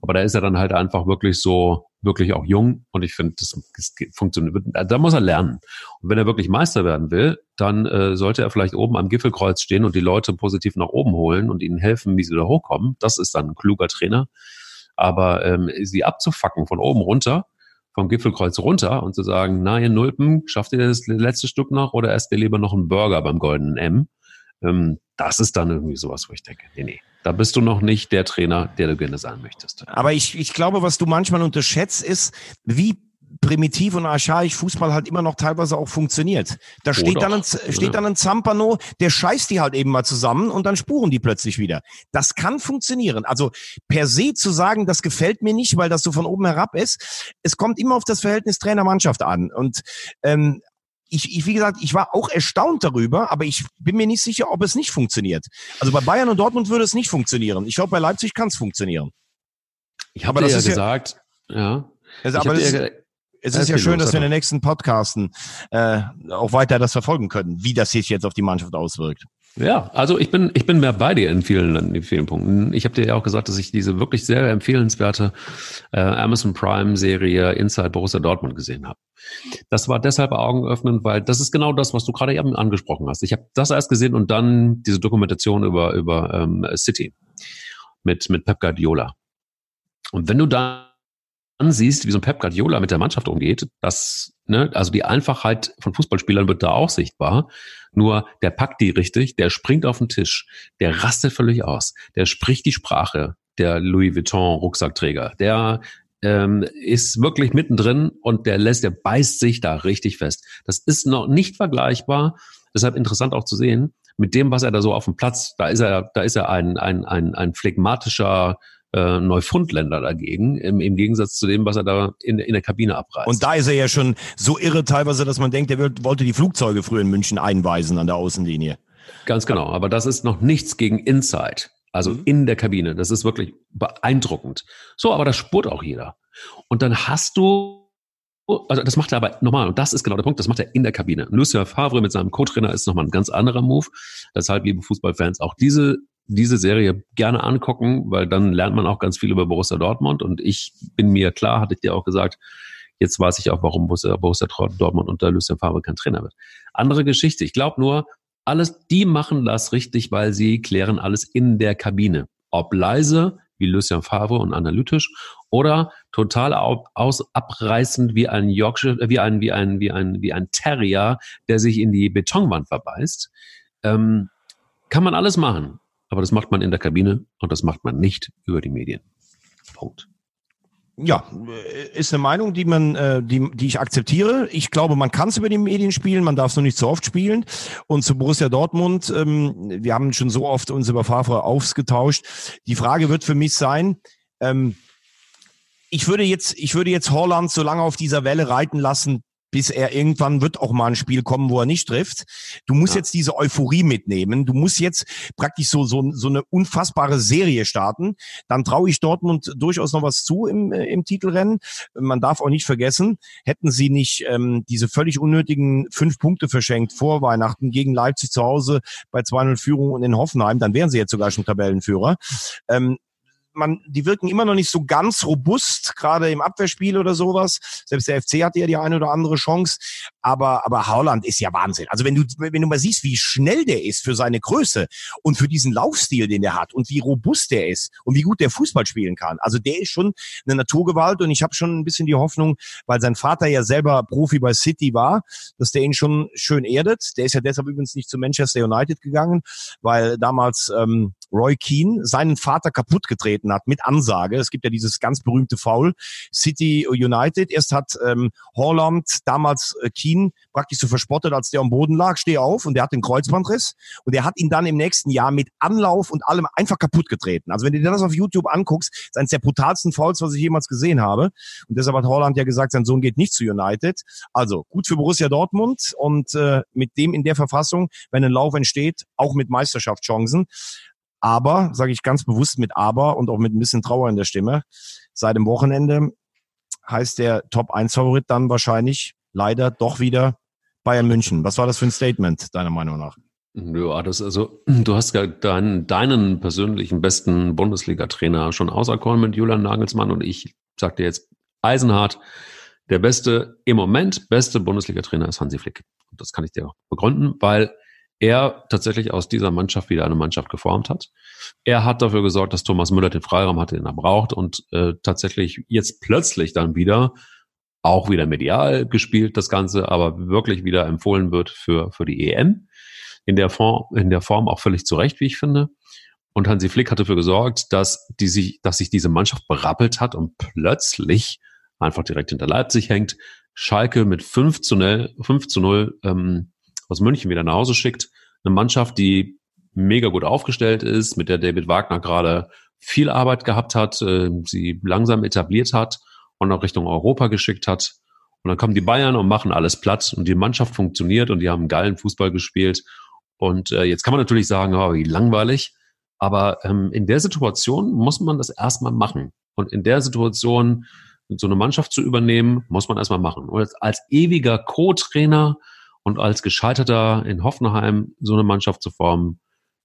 Aber da ist er dann halt einfach wirklich so, wirklich auch jung. Und ich finde, das, das funktioniert. Da muss er lernen. Und wenn er wirklich Meister werden will, dann äh, sollte er vielleicht oben am Gipfelkreuz stehen und die Leute positiv nach oben holen und ihnen helfen, wie sie da hochkommen. Das ist dann ein kluger Trainer. Aber ähm, sie abzufacken von oben runter, vom Gipfelkreuz runter und zu sagen, na, ihr Nulpen, schafft ihr das letzte Stück noch oder esst ihr lieber noch einen Burger beim Goldenen M? Ähm, das ist dann irgendwie sowas, wo ich denke, nee, nee, da bist du noch nicht der Trainer, der du gerne sein möchtest. Aber ich, ich glaube, was du manchmal unterschätzt, ist, wie primitiv und archaisch Fußball halt immer noch teilweise auch funktioniert. Da steht dann, ein, steht dann ein Zampano, der scheißt die halt eben mal zusammen und dann spuren die plötzlich wieder. Das kann funktionieren. Also per se zu sagen, das gefällt mir nicht, weil das so von oben herab ist, es kommt immer auf das Verhältnis Trainer-Mannschaft an. Und ähm, ich, ich, wie gesagt, ich war auch erstaunt darüber, aber ich bin mir nicht sicher, ob es nicht funktioniert. Also bei Bayern und Dortmund würde es nicht funktionieren. Ich glaube, bei Leipzig kann es funktionieren. Ich habe ja gesagt, ja. ja. Also, aber das, es ist ja schön, dass wir in den nächsten Podcasten äh, auch weiter das verfolgen können, wie das sich jetzt auf die Mannschaft auswirkt. Ja, also ich bin ich bin mehr bei dir in vielen in vielen Punkten. Ich habe dir ja auch gesagt, dass ich diese wirklich sehr empfehlenswerte äh, Amazon Prime Serie Inside Borussia Dortmund gesehen habe. Das war deshalb augenöffnend, weil das ist genau das, was du gerade eben angesprochen hast. Ich habe das erst gesehen und dann diese Dokumentation über über ähm, City mit mit Pep Guardiola. Und wenn du da ansiehst, wie so ein Pep Guardiola mit der Mannschaft umgeht, das, ne, also die Einfachheit von Fußballspielern wird da auch sichtbar. Nur der packt die richtig, der springt auf den Tisch, der rastet völlig aus, der spricht die Sprache der Louis Vuitton Rucksackträger, der ähm, ist wirklich mittendrin und der lässt, der beißt sich da richtig fest. Das ist noch nicht vergleichbar. Deshalb interessant auch zu sehen, mit dem, was er da so auf dem Platz, da ist er, da ist er ein, ein, ein, ein phlegmatischer äh, Neufundländer dagegen, im, im Gegensatz zu dem, was er da in, in der Kabine abreißt. Und da ist er ja schon so irre teilweise, dass man denkt, er wird, wollte die Flugzeuge früher in München einweisen an der Außenlinie. Ganz genau, aber das ist noch nichts gegen Inside. Also mhm. in der Kabine. Das ist wirklich beeindruckend. So, aber das spurt auch jeder. Und dann hast du also das macht er aber nochmal, und das ist genau der Punkt, das macht er in der Kabine. Lucia Favre mit seinem Co-Trainer ist nochmal ein ganz anderer Move. Deshalb, liebe Fußballfans, auch diese, diese Serie gerne angucken, weil dann lernt man auch ganz viel über Borussia Dortmund. Und ich bin mir klar, hatte ich dir auch gesagt, jetzt weiß ich auch, warum Borussia, Dortmund unter Lucien Favre kein Trainer wird. Andere Geschichte. Ich glaube nur, alles, die machen das richtig, weil sie klären alles in der Kabine. Ob leise, wie Lucien Favre und analytisch oder total aus, abreißend wie ein Yorkshire, äh, wie ein, wie ein, wie ein, wie ein Terrier, der sich in die Betonwand verbeißt. Ähm, kann man alles machen, aber das macht man in der Kabine und das macht man nicht über die Medien. Punkt. Ja, ist eine Meinung, die man, äh, die, die ich akzeptiere. Ich glaube, man kann es über die Medien spielen, man darf es nur nicht so oft spielen. Und zu Borussia Dortmund, ähm, wir haben schon so oft uns über Favre ausgetauscht. Die Frage wird für mich sein, ähm, ich würde jetzt, ich würde jetzt Holland so lange auf dieser Welle reiten lassen, bis er irgendwann wird auch mal ein Spiel kommen, wo er nicht trifft. Du musst ja. jetzt diese Euphorie mitnehmen. Du musst jetzt praktisch so, so, so eine unfassbare Serie starten. Dann traue ich Dortmund durchaus noch was zu im, äh, im Titelrennen. Man darf auch nicht vergessen, hätten sie nicht ähm, diese völlig unnötigen fünf Punkte verschenkt vor Weihnachten gegen Leipzig zu Hause bei 2-0 Führung und in Hoffenheim, dann wären sie jetzt sogar schon Tabellenführer. Ähm, man, die wirken immer noch nicht so ganz robust, gerade im Abwehrspiel oder sowas. Selbst der FC hatte ja die eine oder andere Chance. Aber, aber Haaland ist ja Wahnsinn. Also wenn du, wenn du mal siehst, wie schnell der ist für seine Größe und für diesen Laufstil, den der hat und wie robust der ist und wie gut der Fußball spielen kann. Also der ist schon eine Naturgewalt und ich habe schon ein bisschen die Hoffnung, weil sein Vater ja selber Profi bei City war, dass der ihn schon schön erdet. Der ist ja deshalb übrigens nicht zu Manchester United gegangen, weil damals ähm, Roy Keane seinen Vater kaputt getreten hat mit Ansage. Es gibt ja dieses ganz berühmte Foul. City United. Erst hat ähm, Holland damals äh, Keane praktisch so verspottet, als der am Boden lag. Steh auf und der hat den Kreuzbandriss. Und er hat ihn dann im nächsten Jahr mit Anlauf und allem einfach kaputt getreten. Also wenn du dir das auf YouTube anguckst, ist eines der brutalsten Fouls, was ich jemals gesehen habe. Und deshalb hat Holland ja gesagt, sein Sohn geht nicht zu United. Also gut für Borussia Dortmund und äh, mit dem in der Verfassung, wenn ein Lauf entsteht, auch mit Meisterschaftschancen. Aber, sage ich ganz bewusst mit Aber und auch mit ein bisschen Trauer in der Stimme, seit dem Wochenende heißt der Top-1-Favorit dann wahrscheinlich leider doch wieder Bayern München. Was war das für ein Statement, deiner Meinung nach? Ja, das also, du hast ja deinen, deinen persönlichen besten Bundesliga-Trainer schon auserkoren mit Julian Nagelsmann und ich sagte jetzt eisenhart, der beste, im Moment beste Bundesliga-Trainer ist Hansi Flick. Und das kann ich dir auch begründen, weil er tatsächlich aus dieser Mannschaft wieder eine Mannschaft geformt hat. Er hat dafür gesorgt, dass Thomas Müller den Freiraum hatte, den er braucht und äh, tatsächlich jetzt plötzlich dann wieder auch wieder medial gespielt, das Ganze, aber wirklich wieder empfohlen wird für, für die EM. In der Form, in der Form auch völlig zu Recht, wie ich finde. Und Hansi Flick hat dafür gesorgt, dass die sich, dass sich diese Mannschaft berappelt hat und plötzlich einfach direkt hinter Leipzig hängt. Schalke mit 5 zu 0, 5 zu 0 ähm, aus München wieder nach Hause schickt. Eine Mannschaft, die mega gut aufgestellt ist, mit der David Wagner gerade viel Arbeit gehabt hat, äh, sie langsam etabliert hat und auch Richtung Europa geschickt hat. Und dann kommen die Bayern und machen alles platt und die Mannschaft funktioniert und die haben geilen Fußball gespielt. Und äh, jetzt kann man natürlich sagen, oh, wie langweilig. Aber ähm, in der Situation muss man das erstmal machen. Und in der Situation so eine Mannschaft zu übernehmen, muss man erstmal machen. Und als ewiger Co-Trainer und als Gescheiterter in Hoffenheim so eine Mannschaft zu formen,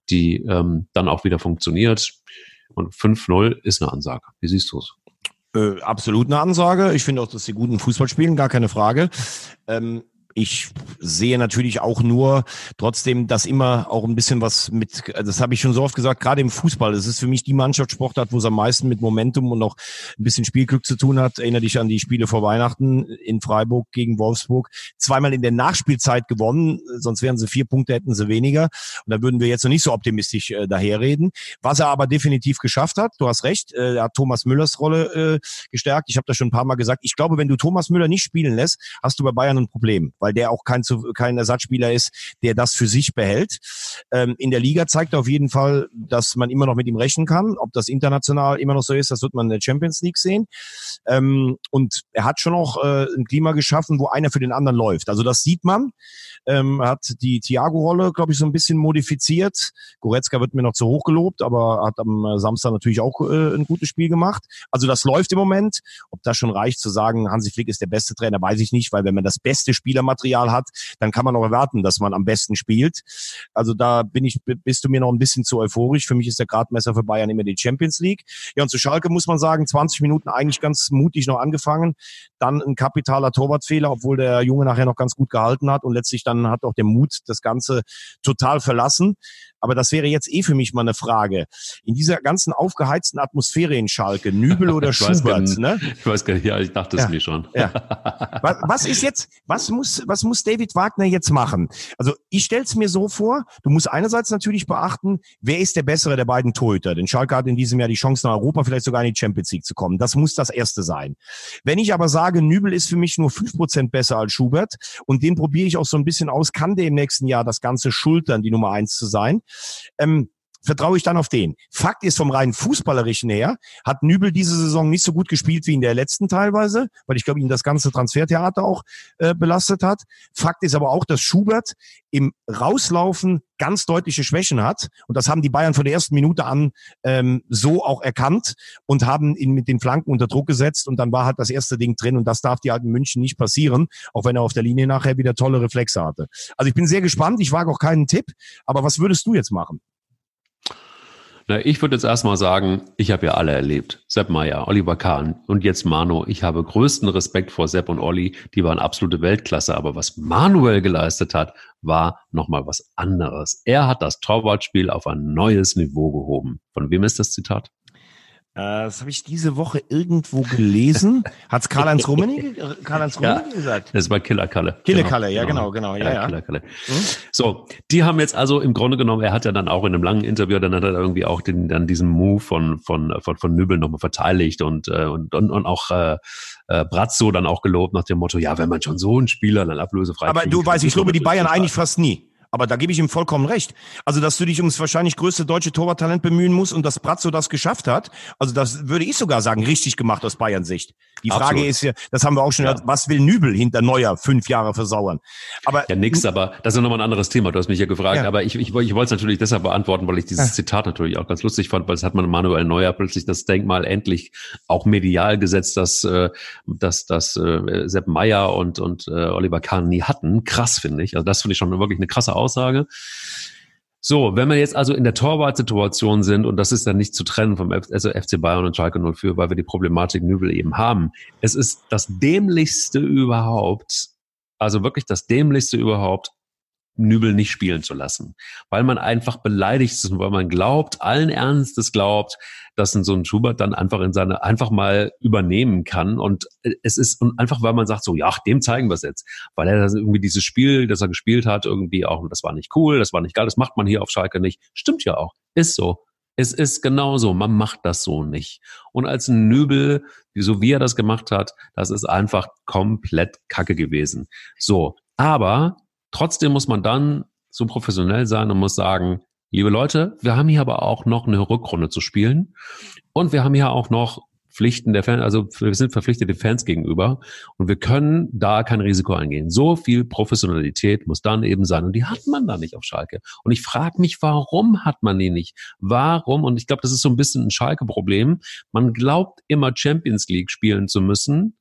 die ähm, dann auch wieder funktioniert. Und 5-0 ist eine Ansage. Wie siehst du es? Äh, absolut eine Ansage. Ich finde auch, dass sie guten Fußball spielen, gar keine Frage. Ähm, ich sehe natürlich auch nur trotzdem, dass immer auch ein bisschen was mit, das habe ich schon so oft gesagt, gerade im Fußball, das ist für mich die Mannschaftssportart, wo es am meisten mit Momentum und auch ein bisschen Spielglück zu tun hat. Erinnere dich an die Spiele vor Weihnachten in Freiburg gegen Wolfsburg. Zweimal in der Nachspielzeit gewonnen, sonst wären sie vier Punkte, hätten sie weniger. Und da würden wir jetzt noch nicht so optimistisch äh, daherreden. Was er aber definitiv geschafft hat, du hast recht, äh, er hat Thomas Müllers Rolle äh, gestärkt. Ich habe das schon ein paar Mal gesagt. Ich glaube, wenn du Thomas Müller nicht spielen lässt, hast du bei Bayern ein Problem weil der auch kein kein Ersatzspieler ist, der das für sich behält. Ähm, in der Liga zeigt er auf jeden Fall, dass man immer noch mit ihm rechnen kann. Ob das international immer noch so ist, das wird man in der Champions League sehen. Ähm, und er hat schon auch äh, ein Klima geschaffen, wo einer für den anderen läuft. Also das sieht man. Ähm, er hat die Thiago-Rolle, glaube ich, so ein bisschen modifiziert. Goretzka wird mir noch zu hoch gelobt, aber hat am Samstag natürlich auch äh, ein gutes Spiel gemacht. Also das läuft im Moment. Ob das schon reicht zu sagen, Hansi Flick ist der beste Trainer, weiß ich nicht, weil wenn man das beste Spielermaterial hat, dann kann man auch erwarten, dass man am besten spielt. Also da bin ich, bist du mir noch ein bisschen zu euphorisch. Für mich ist der Gradmesser für Bayern immer die Champions League. Ja, und zu Schalke muss man sagen, 20 Minuten eigentlich ganz mutig noch angefangen. Dann ein kapitaler Torwartfehler, obwohl der Junge nachher noch ganz gut gehalten hat und letztlich dann hat auch der Mut das Ganze total verlassen. Aber das wäre jetzt eh für mich mal eine Frage. In dieser ganzen aufgeheizten Atmosphäre in Schalke, Nübel oder Schubert, weiß ne? Ich weiß gar nicht, ja, ich dachte es mir schon. Ja. Was, was ist jetzt, was muss, was muss David Wagner jetzt machen? Also ich stelle es mir so vor, du musst einerseits natürlich beachten, wer ist der bessere der beiden Torhüter? Denn Schalke hat in diesem Jahr die Chance nach Europa, vielleicht sogar in die Champions League zu kommen. Das muss das erste sein. Wenn ich aber sage, Nübel ist für mich nur fünf Prozent besser als Schubert und den probiere ich auch so ein bisschen aus, kann der im nächsten Jahr das Ganze schultern, die Nummer eins zu sein, ähm, vertraue ich dann auf den. Fakt ist vom rein fußballerischen her, hat Nübel diese Saison nicht so gut gespielt wie in der letzten teilweise, weil ich glaube, ihn das ganze Transfertheater auch äh, belastet hat. Fakt ist aber auch, dass Schubert im Rauslaufen ganz deutliche Schwächen hat. Und das haben die Bayern von der ersten Minute an ähm, so auch erkannt und haben ihn mit den Flanken unter Druck gesetzt. Und dann war halt das erste Ding drin. Und das darf die alten München nicht passieren, auch wenn er auf der Linie nachher wieder tolle Reflexe hatte. Also ich bin sehr gespannt. Ich wage auch keinen Tipp. Aber was würdest du jetzt machen? Na, ich würde jetzt erstmal sagen, ich habe ja alle erlebt. Sepp Meyer, Oliver Kahn und jetzt Manu. Ich habe größten Respekt vor Sepp und Olli. Die waren absolute Weltklasse. Aber was Manuel geleistet hat, war nochmal was anderes. Er hat das Torwartspiel auf ein neues Niveau gehoben. Von wem ist das Zitat? Äh, das habe ich diese Woche irgendwo gelesen. Hat's Karl-Heinz Rummenigge, Karl-Heinz Rummenigge ja, gesagt? Das war Killer Kalle. Killer genau. Ja, genau, genau, ja, ja. Killer Kalle. Hm? So, die haben jetzt also im Grunde genommen, er hat ja dann auch in einem langen Interview, dann hat er irgendwie auch den, dann diesen Move von, von, von, von Nübel nochmal verteidigt und, äh, und, und, und auch, äh, äh, Brazzo dann auch gelobt nach dem Motto, ja, wenn man schon so einen Spieler dann ablösefrei Aber du weißt, ich lobe die Bayern eigentlich fast nie. Aber da gebe ich ihm vollkommen recht. Also, dass du dich ums wahrscheinlich größte deutsche Torwarttalent bemühen musst und dass Brazzo das geschafft hat, also das würde ich sogar sagen, richtig gemacht aus Bayern Sicht. Die Frage Absolut. ist ja, das haben wir auch schon ja. gehört, was will Nübel hinter Neuer fünf Jahre versauern? Aber ja, nix, aber das ist nochmal ein anderes Thema. Du hast mich ja gefragt, ja. aber ich, ich, ich wollte es natürlich deshalb beantworten, weil ich dieses ja. Zitat natürlich auch ganz lustig fand, weil es hat man Manuel Neuer plötzlich das Denkmal endlich auch medial gesetzt, dass, äh, dass, dass äh, Sepp Meyer und, und äh, Oliver Kahn nie hatten. Krass, finde ich. Also das finde ich schon wirklich eine krasse Aussage. So, wenn wir jetzt also in der Torwartsituation sind, und das ist dann nicht zu trennen vom F also FC Bayern und Schalke 04, weil wir die Problematik Nübel eben haben. Es ist das dämlichste überhaupt, also wirklich das dämlichste überhaupt, Nübel nicht spielen zu lassen, weil man einfach beleidigt ist und weil man glaubt, allen Ernstes glaubt, dass so ein Schubert dann einfach in seine einfach mal übernehmen kann und es ist und einfach weil man sagt so ja dem zeigen wir es jetzt, weil er irgendwie dieses Spiel, das er gespielt hat irgendwie auch das war nicht cool, das war nicht geil, das macht man hier auf Schalke nicht, stimmt ja auch, ist so. Es ist genauso, man macht das so nicht. Und als ein Nübel, so wie er das gemacht hat, das ist einfach komplett Kacke gewesen. So, aber Trotzdem muss man dann so professionell sein und muss sagen, liebe Leute, wir haben hier aber auch noch eine Rückrunde zu spielen und wir haben hier auch noch Pflichten der Fans, also wir sind verpflichtet den Fans gegenüber und wir können da kein Risiko eingehen. So viel Professionalität muss dann eben sein und die hat man da nicht auf Schalke. Und ich frage mich, warum hat man die nicht? Warum? Und ich glaube, das ist so ein bisschen ein Schalke-Problem. Man glaubt immer Champions League spielen zu müssen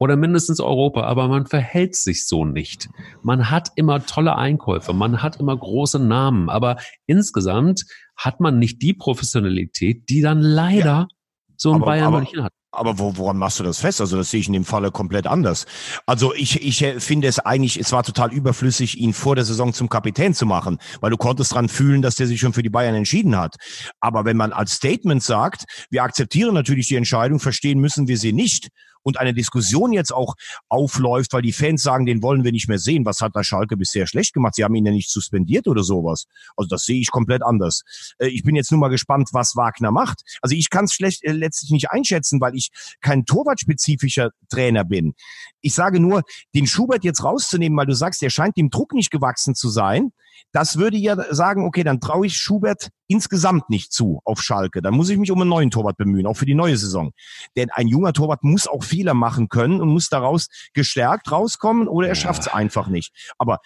oder mindestens Europa, aber man verhält sich so nicht. Man hat immer tolle Einkäufe, man hat immer große Namen, aber insgesamt hat man nicht die Professionalität, die dann leider ja. so ein aber, Bayern aber, München hat. Aber wo, woran machst du das fest? Also das sehe ich in dem Falle komplett anders. Also ich, ich finde es eigentlich, es war total überflüssig, ihn vor der Saison zum Kapitän zu machen, weil du konntest dran fühlen, dass der sich schon für die Bayern entschieden hat. Aber wenn man als Statement sagt, wir akzeptieren natürlich die Entscheidung, verstehen müssen wir sie nicht und eine Diskussion jetzt auch aufläuft, weil die Fans sagen, den wollen wir nicht mehr sehen. Was hat der Schalke bisher schlecht gemacht? Sie haben ihn ja nicht suspendiert oder sowas. Also das sehe ich komplett anders. Äh, ich bin jetzt nur mal gespannt, was Wagner macht. Also ich kann es schlecht äh, letztlich nicht einschätzen, weil ich ich kein torwartspezifischer Trainer bin. Ich sage nur, den Schubert jetzt rauszunehmen, weil du sagst, der scheint dem Druck nicht gewachsen zu sein. Das würde ja sagen, okay, dann traue ich Schubert insgesamt nicht zu auf Schalke. Dann muss ich mich um einen neuen Torwart bemühen, auch für die neue Saison. Denn ein junger Torwart muss auch Fehler machen können und muss daraus gestärkt rauskommen oder er ja. schafft es einfach nicht. Aber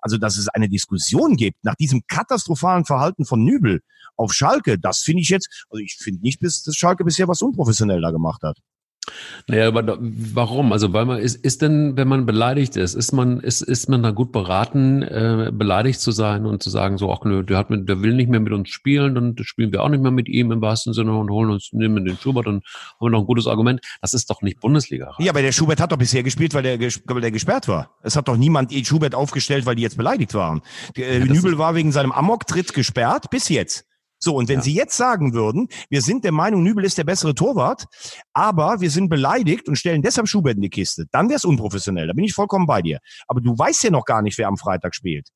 also, dass es eine Diskussion gibt nach diesem katastrophalen Verhalten von Nübel auf Schalke, das finde ich jetzt, also ich finde nicht, dass Schalke bisher was unprofessionell da gemacht hat. Naja, aber warum? Also weil man ist, ist denn, wenn man beleidigt ist, ist man, ist, ist man da gut beraten, äh, beleidigt zu sein und zu sagen, so, ach nö, der hat mit, der will nicht mehr mit uns spielen, dann spielen wir auch nicht mehr mit ihm im wahrsten Sinne und holen uns, nehmen den Schubert und haben noch ein gutes Argument. Das ist doch nicht Bundesliga. Ja, aber der Schubert hat doch bisher gespielt, weil der, weil der gesperrt war. Es hat doch niemand Schubert aufgestellt, weil die jetzt beleidigt waren. Äh, ja, Nübel war wegen seinem Amok-Tritt gesperrt, bis jetzt. So, und wenn ja. Sie jetzt sagen würden, wir sind der Meinung, Nübel ist der bessere Torwart, aber wir sind beleidigt und stellen deshalb Schubert in die Kiste, dann wäre es unprofessionell. Da bin ich vollkommen bei dir. Aber du weißt ja noch gar nicht, wer am Freitag spielt.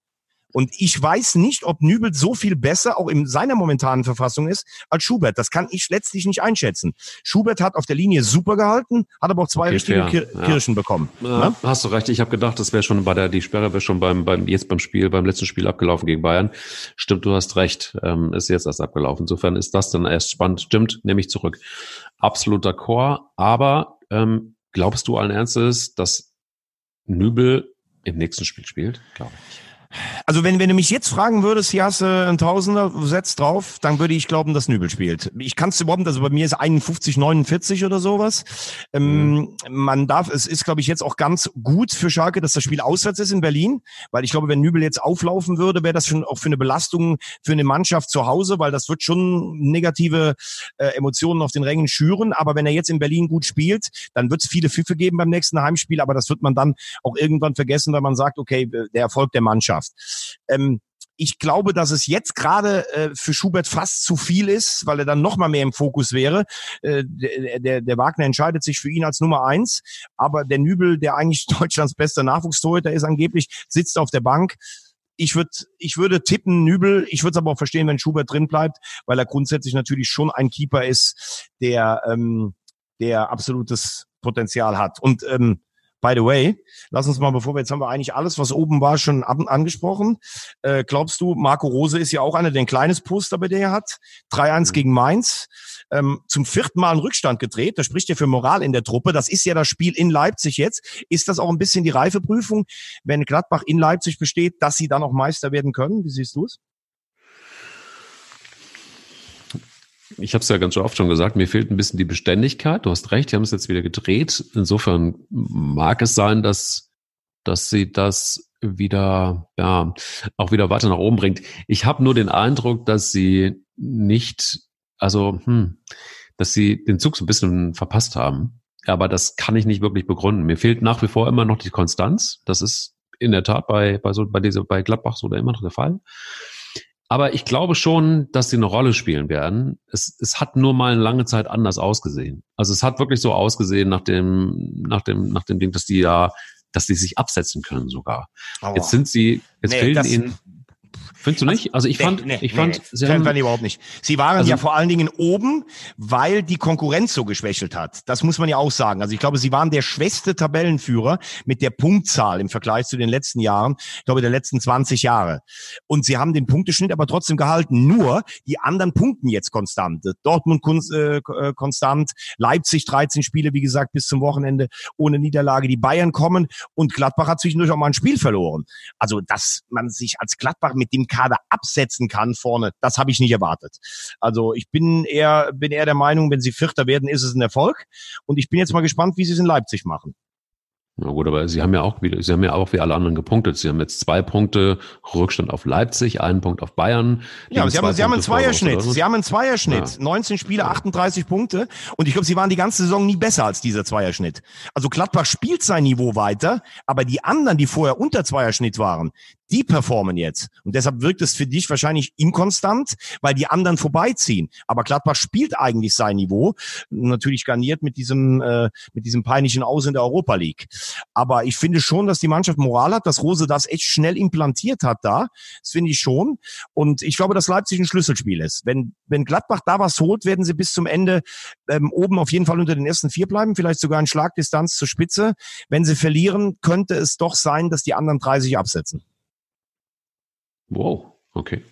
Und ich weiß nicht, ob Nübel so viel besser auch in seiner momentanen Verfassung ist als Schubert. Das kann ich letztlich nicht einschätzen. Schubert hat auf der Linie super gehalten, hat aber auch zwei okay, richtige ja. Kirschen bekommen. Ja, ne? Hast du recht. Ich habe gedacht, das wäre schon bei der die Sperre wäre schon beim beim jetzt beim Spiel beim letzten Spiel abgelaufen gegen Bayern. Stimmt, du hast recht. Ähm, ist jetzt erst abgelaufen. Insofern ist das dann erst spannend. Stimmt, nehme ich zurück. Absoluter Chor. Aber ähm, glaubst du allen Ernstes, dass Nübel im nächsten Spiel spielt? Glaube ich. Also wenn, wenn du mich jetzt fragen würdest, hier hast du ein Tausender, setzt drauf, dann würde ich glauben, dass Nübel spielt. Ich kann es überhaupt, also bei mir ist 51, 49 oder sowas. Ähm, mhm. Man darf, es ist, glaube ich, jetzt auch ganz gut für Schalke, dass das Spiel auswärts ist in Berlin, weil ich glaube, wenn Nübel jetzt auflaufen würde, wäre das schon auch für eine Belastung für eine Mannschaft zu Hause, weil das wird schon negative äh, Emotionen auf den Rängen schüren. Aber wenn er jetzt in Berlin gut spielt, dann wird es viele Pfiffe geben beim nächsten Heimspiel, aber das wird man dann auch irgendwann vergessen, weil man sagt, okay, der Erfolg der Mannschaft. Mannschaft. Ähm, ich glaube, dass es jetzt gerade äh, für Schubert fast zu viel ist, weil er dann noch mal mehr im Fokus wäre. Äh, der, der, der Wagner entscheidet sich für ihn als Nummer eins, aber der Nübel, der eigentlich Deutschlands bester Nachwuchstorhüter ist angeblich, sitzt auf der Bank. Ich würde, ich würde tippen Nübel. Ich würde es aber auch verstehen, wenn Schubert drin bleibt, weil er grundsätzlich natürlich schon ein Keeper ist, der ähm, der absolutes Potenzial hat. Und ähm, By the way, lass uns mal, bevor wir jetzt haben wir eigentlich alles, was oben war, schon ab, angesprochen. Äh, glaubst du, Marco Rose ist ja auch einer, der ein kleines Poster bei der hat. 3-1 mhm. gegen Mainz. Ähm, zum vierten Mal einen Rückstand gedreht. Das spricht ja für Moral in der Truppe. Das ist ja das Spiel in Leipzig jetzt. Ist das auch ein bisschen die Reifeprüfung, wenn Gladbach in Leipzig besteht, dass sie dann auch Meister werden können? Wie siehst du es? Ich habe es ja ganz oft schon gesagt, mir fehlt ein bisschen die Beständigkeit. Du hast recht, die haben es jetzt wieder gedreht. Insofern mag es sein, dass, dass sie das wieder, ja, auch wieder weiter nach oben bringt. Ich habe nur den Eindruck, dass sie nicht, also, hm, dass sie den Zug so ein bisschen verpasst haben. Aber das kann ich nicht wirklich begründen. Mir fehlt nach wie vor immer noch die Konstanz. Das ist in der Tat bei, bei so, bei dieser, bei Gladbach so immer noch der Fall. Aber ich glaube schon, dass sie eine Rolle spielen werden. Es, es hat nur mal eine lange Zeit anders ausgesehen. Also es hat wirklich so ausgesehen nach dem, nach dem, nach dem Ding, dass die ja, dass die sich absetzen können sogar. Aua. Jetzt sind sie, jetzt nee, fehlen ihnen Findest du nicht? Also ich fand, nee, ich fand, nee, sie haben, überhaupt nicht. Sie waren also, ja vor allen Dingen oben, weil die Konkurrenz so geschwächelt hat. Das muss man ja auch sagen. Also ich glaube, sie waren der schwächste Tabellenführer mit der Punktzahl im Vergleich zu den letzten Jahren. Ich glaube, der letzten 20 Jahre. Und sie haben den Punkteschnitt aber trotzdem gehalten. Nur die anderen punkten jetzt konstant. Dortmund äh, äh, konstant, Leipzig 13 Spiele, wie gesagt, bis zum Wochenende ohne Niederlage. Die Bayern kommen und Gladbach hat zwischendurch auch mal ein Spiel verloren. Also, dass man sich als Gladbach mit dem Kader absetzen kann vorne, das habe ich nicht erwartet. Also ich bin eher, bin eher der Meinung, wenn sie Vierter werden, ist es ein Erfolg. Und ich bin jetzt mal gespannt, wie sie es in Leipzig machen. Na gut, aber Sie haben ja auch wieder, Sie haben ja auch wie alle anderen gepunktet. Sie haben jetzt zwei Punkte Rückstand auf Leipzig, einen Punkt auf Bayern. Ja, aber Sie haben, Sie haben einen Zweierschnitt. Sie haben einen Zweierschnitt. Ja. 19 Spiele, 38 Punkte. Und ich glaube, Sie waren die ganze Saison nie besser als dieser Zweierschnitt. Also Gladbach spielt sein Niveau weiter, aber die anderen, die vorher unter Zweierschnitt waren, Die performen jetzt. Und deshalb wirkt es für dich wahrscheinlich inkonstant, weil die anderen vorbeiziehen. Aber Gladbach spielt eigentlich sein Niveau. Natürlich garniert mit diesem, äh, mit diesem peinlichen Aus in der Europa League. Aber ich finde schon, dass die Mannschaft Moral hat, dass Rose das echt schnell implantiert hat da. Das finde ich schon. Und ich glaube, dass Leipzig ein Schlüsselspiel ist. Wenn, wenn Gladbach da was holt, werden sie bis zum Ende ähm, oben auf jeden Fall unter den ersten vier bleiben. Vielleicht sogar in Schlagdistanz zur Spitze. Wenn sie verlieren, könnte es doch sein, dass die anderen 30 absetzen. Wow, okay.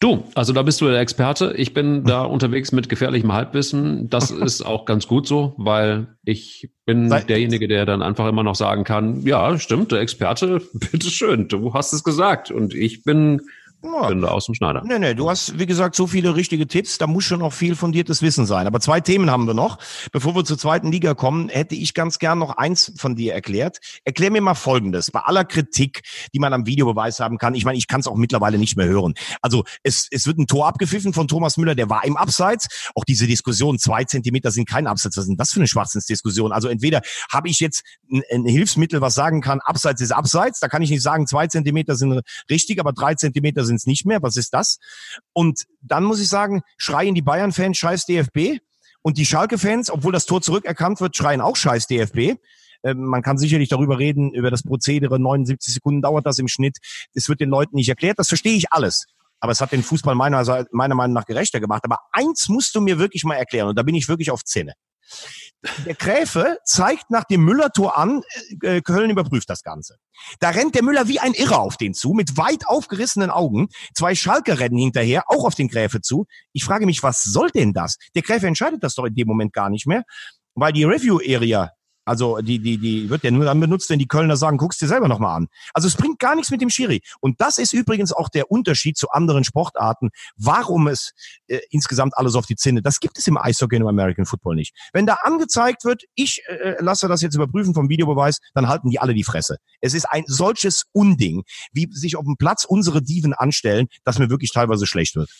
Du, also da bist du der Experte. Ich bin da unterwegs mit gefährlichem Halbwissen. Das ist auch ganz gut so, weil ich bin Sei derjenige, der dann einfach immer noch sagen kann, ja, stimmt, der Experte, bitteschön, du hast es gesagt. Und ich bin ja. da aus dem Schneider. Nee, nee, du hast, wie gesagt, so viele richtige Tipps, da muss schon auch viel fundiertes Wissen sein. Aber zwei Themen haben wir noch. Bevor wir zur zweiten Liga kommen, hätte ich ganz gern noch eins von dir erklärt. Erklär mir mal Folgendes. Bei aller Kritik, die man am Videobeweis haben kann, ich meine, ich kann es auch mittlerweile nicht mehr hören. Also es, es wird ein Tor abgepfiffen von Thomas Müller, der war im Abseits. Auch diese Diskussion, zwei Zentimeter sind kein Abseits. Was ist denn das für eine Schwachsinnsdiskussion? Also entweder habe ich jetzt ein, ein Hilfsmittel, was sagen kann, Abseits ist Abseits. Da kann ich nicht sagen, zwei Zentimeter sind richtig, aber drei Zentimeter sind es nicht mehr. Was ist das? Und dann muss ich sagen, schreien die Bayern-Fans scheiß DFB. Und die Schalke-Fans, obwohl das Tor zurückerkannt wird, schreien auch scheiß DFB. Ähm, man kann sicherlich darüber reden, über das Prozedere. 79 Sekunden dauert das im Schnitt. Das wird den Leuten nicht erklärt. Das verstehe ich alles. Aber es hat den Fußball meiner, meiner Meinung nach gerechter gemacht. Aber eins musst du mir wirklich mal erklären. Und da bin ich wirklich auf Zähne. Der Gräfe zeigt nach dem Müller-Tor an, äh, Köln überprüft das Ganze. Da rennt der Müller wie ein Irrer auf den zu, mit weit aufgerissenen Augen. Zwei Schalke rennen hinterher, auch auf den Gräfe zu. Ich frage mich, was soll denn das? Der Gräfe entscheidet das doch in dem Moment gar nicht mehr, weil die Review-Area also die, die, die wird ja nur dann benutzt, wenn die Kölner sagen, guckst dir selber nochmal an. Also es bringt gar nichts mit dem Schiri. Und das ist übrigens auch der Unterschied zu anderen Sportarten, warum es äh, insgesamt alles auf die Zinne. Das gibt es im Eishockey und im American Football nicht. Wenn da angezeigt wird, ich äh, lasse das jetzt überprüfen vom Videobeweis, dann halten die alle die Fresse. Es ist ein solches Unding, wie sich auf dem Platz unsere Diven anstellen, dass mir wirklich teilweise schlecht wird.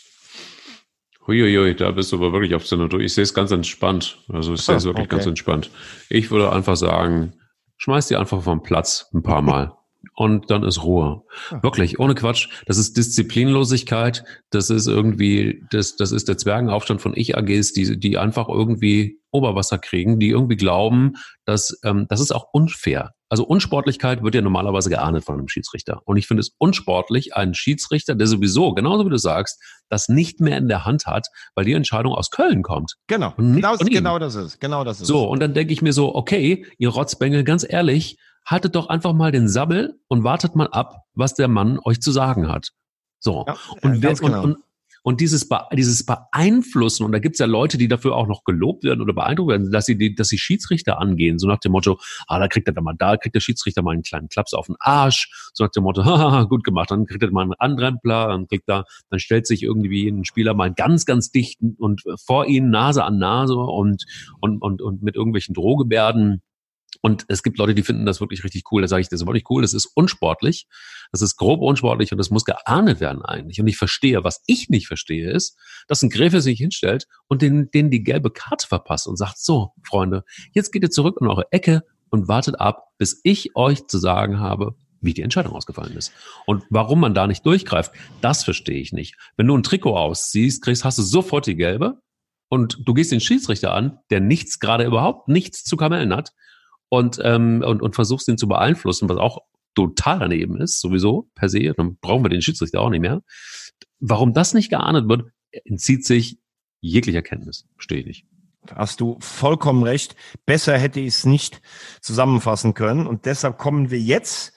Huiuiui, da bist du aber wirklich auf Sinn. Ich sehe es ganz entspannt. Also ich sehe es wirklich okay. ganz entspannt. Ich würde einfach sagen, schmeiß die einfach vom Platz ein paar Mal. Und dann ist Ruhe. Wirklich, ohne Quatsch. Das ist Disziplinlosigkeit. Das ist irgendwie, das, das ist der Zwergenaufstand von Ich-AGs, die, die einfach irgendwie Oberwasser kriegen, die irgendwie glauben, dass ähm, das ist auch unfair. Also Unsportlichkeit wird ja normalerweise geahndet von einem Schiedsrichter. Und ich finde es unsportlich, einen Schiedsrichter, der sowieso, genauso wie du sagst, das nicht mehr in der Hand hat, weil die Entscheidung aus Köln kommt. Genau. Genau, genau das ist. Genau das ist. So, und dann denke ich mir so, okay, ihr Rotzbengel, ganz ehrlich, haltet doch einfach mal den Sabbel und wartet mal ab, was der Mann euch zu sagen hat. So. Ja, und, wer, genau. und, und, und dieses, dieses Beeinflussen, und da gibt's ja Leute, die dafür auch noch gelobt werden oder beeindruckt werden, dass sie, die, dass sie Schiedsrichter angehen, so nach dem Motto, ah, da kriegt er dann mal, da kriegt der Schiedsrichter mal einen kleinen Klaps auf den Arsch, so nach dem Motto, haha, gut gemacht, dann kriegt er mal einen Anrempler, dann kriegt er, dann stellt sich irgendwie ein Spieler mal ganz, ganz dicht und vor ihnen Nase an Nase und, und, und, und mit irgendwelchen Drohgebärden und es gibt Leute, die finden das wirklich richtig cool. Da sage ich, das ist wirklich cool, das ist unsportlich, das ist grob unsportlich und das muss geahndet werden eigentlich. Und ich verstehe, was ich nicht verstehe, ist, dass ein Gräfe sich hinstellt und den, denen die gelbe Karte verpasst und sagt, so, Freunde, jetzt geht ihr zurück in eure Ecke und wartet ab, bis ich euch zu sagen habe, wie die Entscheidung ausgefallen ist. Und warum man da nicht durchgreift, das verstehe ich nicht. Wenn du ein Trikot ausziehst, kriegst, hast du sofort die gelbe und du gehst den Schiedsrichter an, der nichts, gerade überhaupt nichts zu kamellen hat und, ähm, und, und versuchst ihn zu beeinflussen, was auch total daneben ist, sowieso per se, dann brauchen wir den Schiedsrichter auch nicht mehr. Warum das nicht geahndet wird, entzieht sich jeglicher Kenntnis, verstehe ich nicht. Hast du vollkommen recht. Besser hätte ich es nicht zusammenfassen können. Und deshalb kommen wir jetzt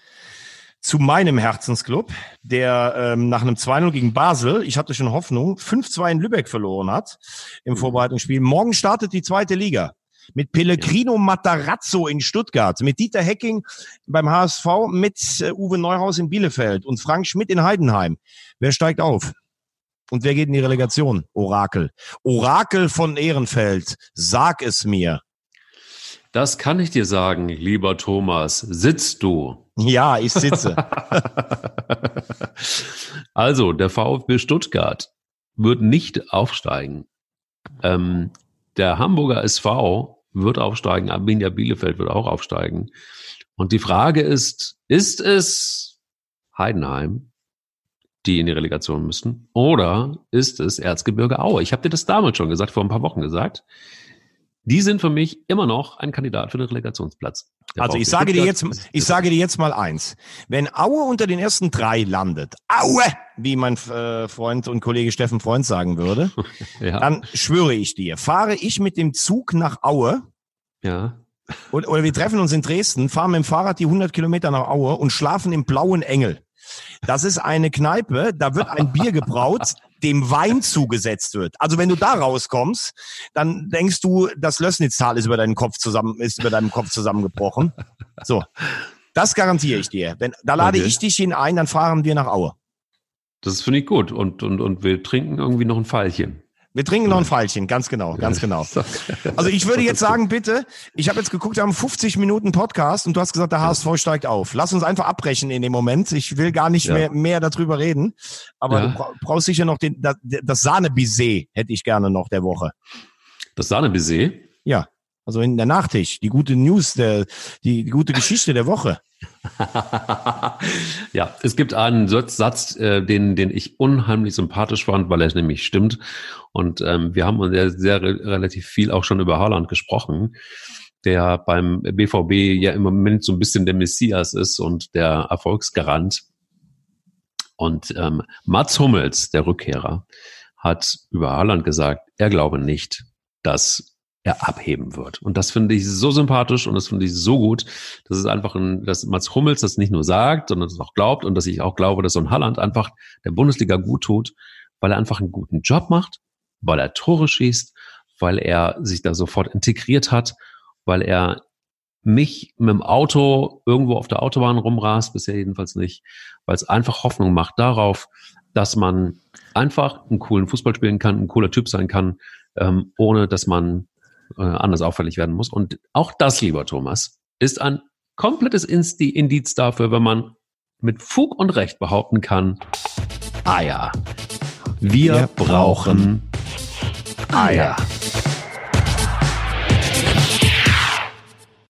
zu meinem Herzensclub, der ähm, nach einem 2-0 gegen Basel, ich hatte schon Hoffnung, 5-2 in Lübeck verloren hat im mhm. Vorbereitungsspiel. Morgen startet die zweite Liga mit Pellegrino Matarazzo in Stuttgart, mit Dieter Hecking beim HSV, mit äh, Uwe Neuhaus in Bielefeld und Frank Schmidt in Heidenheim. Wer steigt auf? Und wer geht in die Relegation? Orakel. Orakel von Ehrenfeld, sag es mir. Das kann ich dir sagen, lieber Thomas. Sitzt du? Ja, ich sitze. also, der VfB Stuttgart wird nicht aufsteigen. Ähm, der Hamburger SV wird aufsteigen, Arminia Bielefeld wird auch aufsteigen. Und die Frage ist, ist es Heidenheim, die in die Relegation müssen? Oder ist es Erzgebirge Aue? Ich habe dir das damals schon gesagt, vor ein paar Wochen gesagt. Die sind für mich immer noch ein Kandidat für den Relegationsplatz. Der also ich sage dir jetzt, ich sage dir jetzt mal eins. Wenn Aue unter den ersten drei landet, Aue, wie mein äh, Freund und Kollege Steffen Freund sagen würde, ja. dann schwöre ich dir, fahre ich mit dem Zug nach Aue. Ja. Oder, oder wir treffen uns in Dresden, fahren mit dem Fahrrad die 100 Kilometer nach Aue und schlafen im blauen Engel. Das ist eine Kneipe, da wird ein Bier gebraut, dem Wein zugesetzt wird. Also wenn du da rauskommst, dann denkst du, das Lössnitztal ist über deinen Kopf zusammen, ist über deinem Kopf zusammengebrochen. So. Das garantiere ich dir. Wenn, da lade okay. ich dich hin ein, dann fahren wir nach Aue. Das finde ich gut. Und, und, und wir trinken irgendwie noch ein Pfeilchen. Wir trinken noch ein Pfeilchen, ganz genau, ganz genau. Also ich würde jetzt sagen, bitte, ich habe jetzt geguckt, wir haben 50 Minuten Podcast und du hast gesagt, der HSV steigt auf. Lass uns einfach abbrechen in dem Moment. Ich will gar nicht ja. mehr, mehr darüber reden. Aber ja. du brauchst sicher noch den, das, das Sahnebisee hätte ich gerne noch der Woche. Das Sahnebisee? Ja. Also in der Nachtisch, die gute News, der, die, die gute Geschichte der Woche. ja, es gibt einen Satz, äh, den, den ich unheimlich sympathisch fand, weil er nämlich stimmt. Und ähm, wir haben sehr, sehr relativ viel auch schon über Haaland gesprochen, der beim BVB ja im Moment so ein bisschen der Messias ist und der Erfolgsgarant. Und ähm, Mats Hummels, der Rückkehrer, hat über Haaland gesagt, er glaube nicht, dass er abheben wird. Und das finde ich so sympathisch und das finde ich so gut. Das ist einfach ein, dass Mats Hummels das nicht nur sagt, sondern das auch glaubt und dass ich auch glaube, dass so ein Halland einfach der Bundesliga gut tut, weil er einfach einen guten Job macht, weil er Tore schießt, weil er sich da sofort integriert hat, weil er mich mit dem Auto irgendwo auf der Autobahn rumrast, bisher jedenfalls nicht, weil es einfach Hoffnung macht darauf, dass man einfach einen coolen Fußball spielen kann, ein cooler Typ sein kann, ähm, ohne dass man äh, anders auffällig werden muss. Und auch das, lieber Thomas, ist ein komplettes Insti Indiz dafür, wenn man mit Fug und Recht behaupten kann, ah ja, wir, wir brauchen Eier. Eier.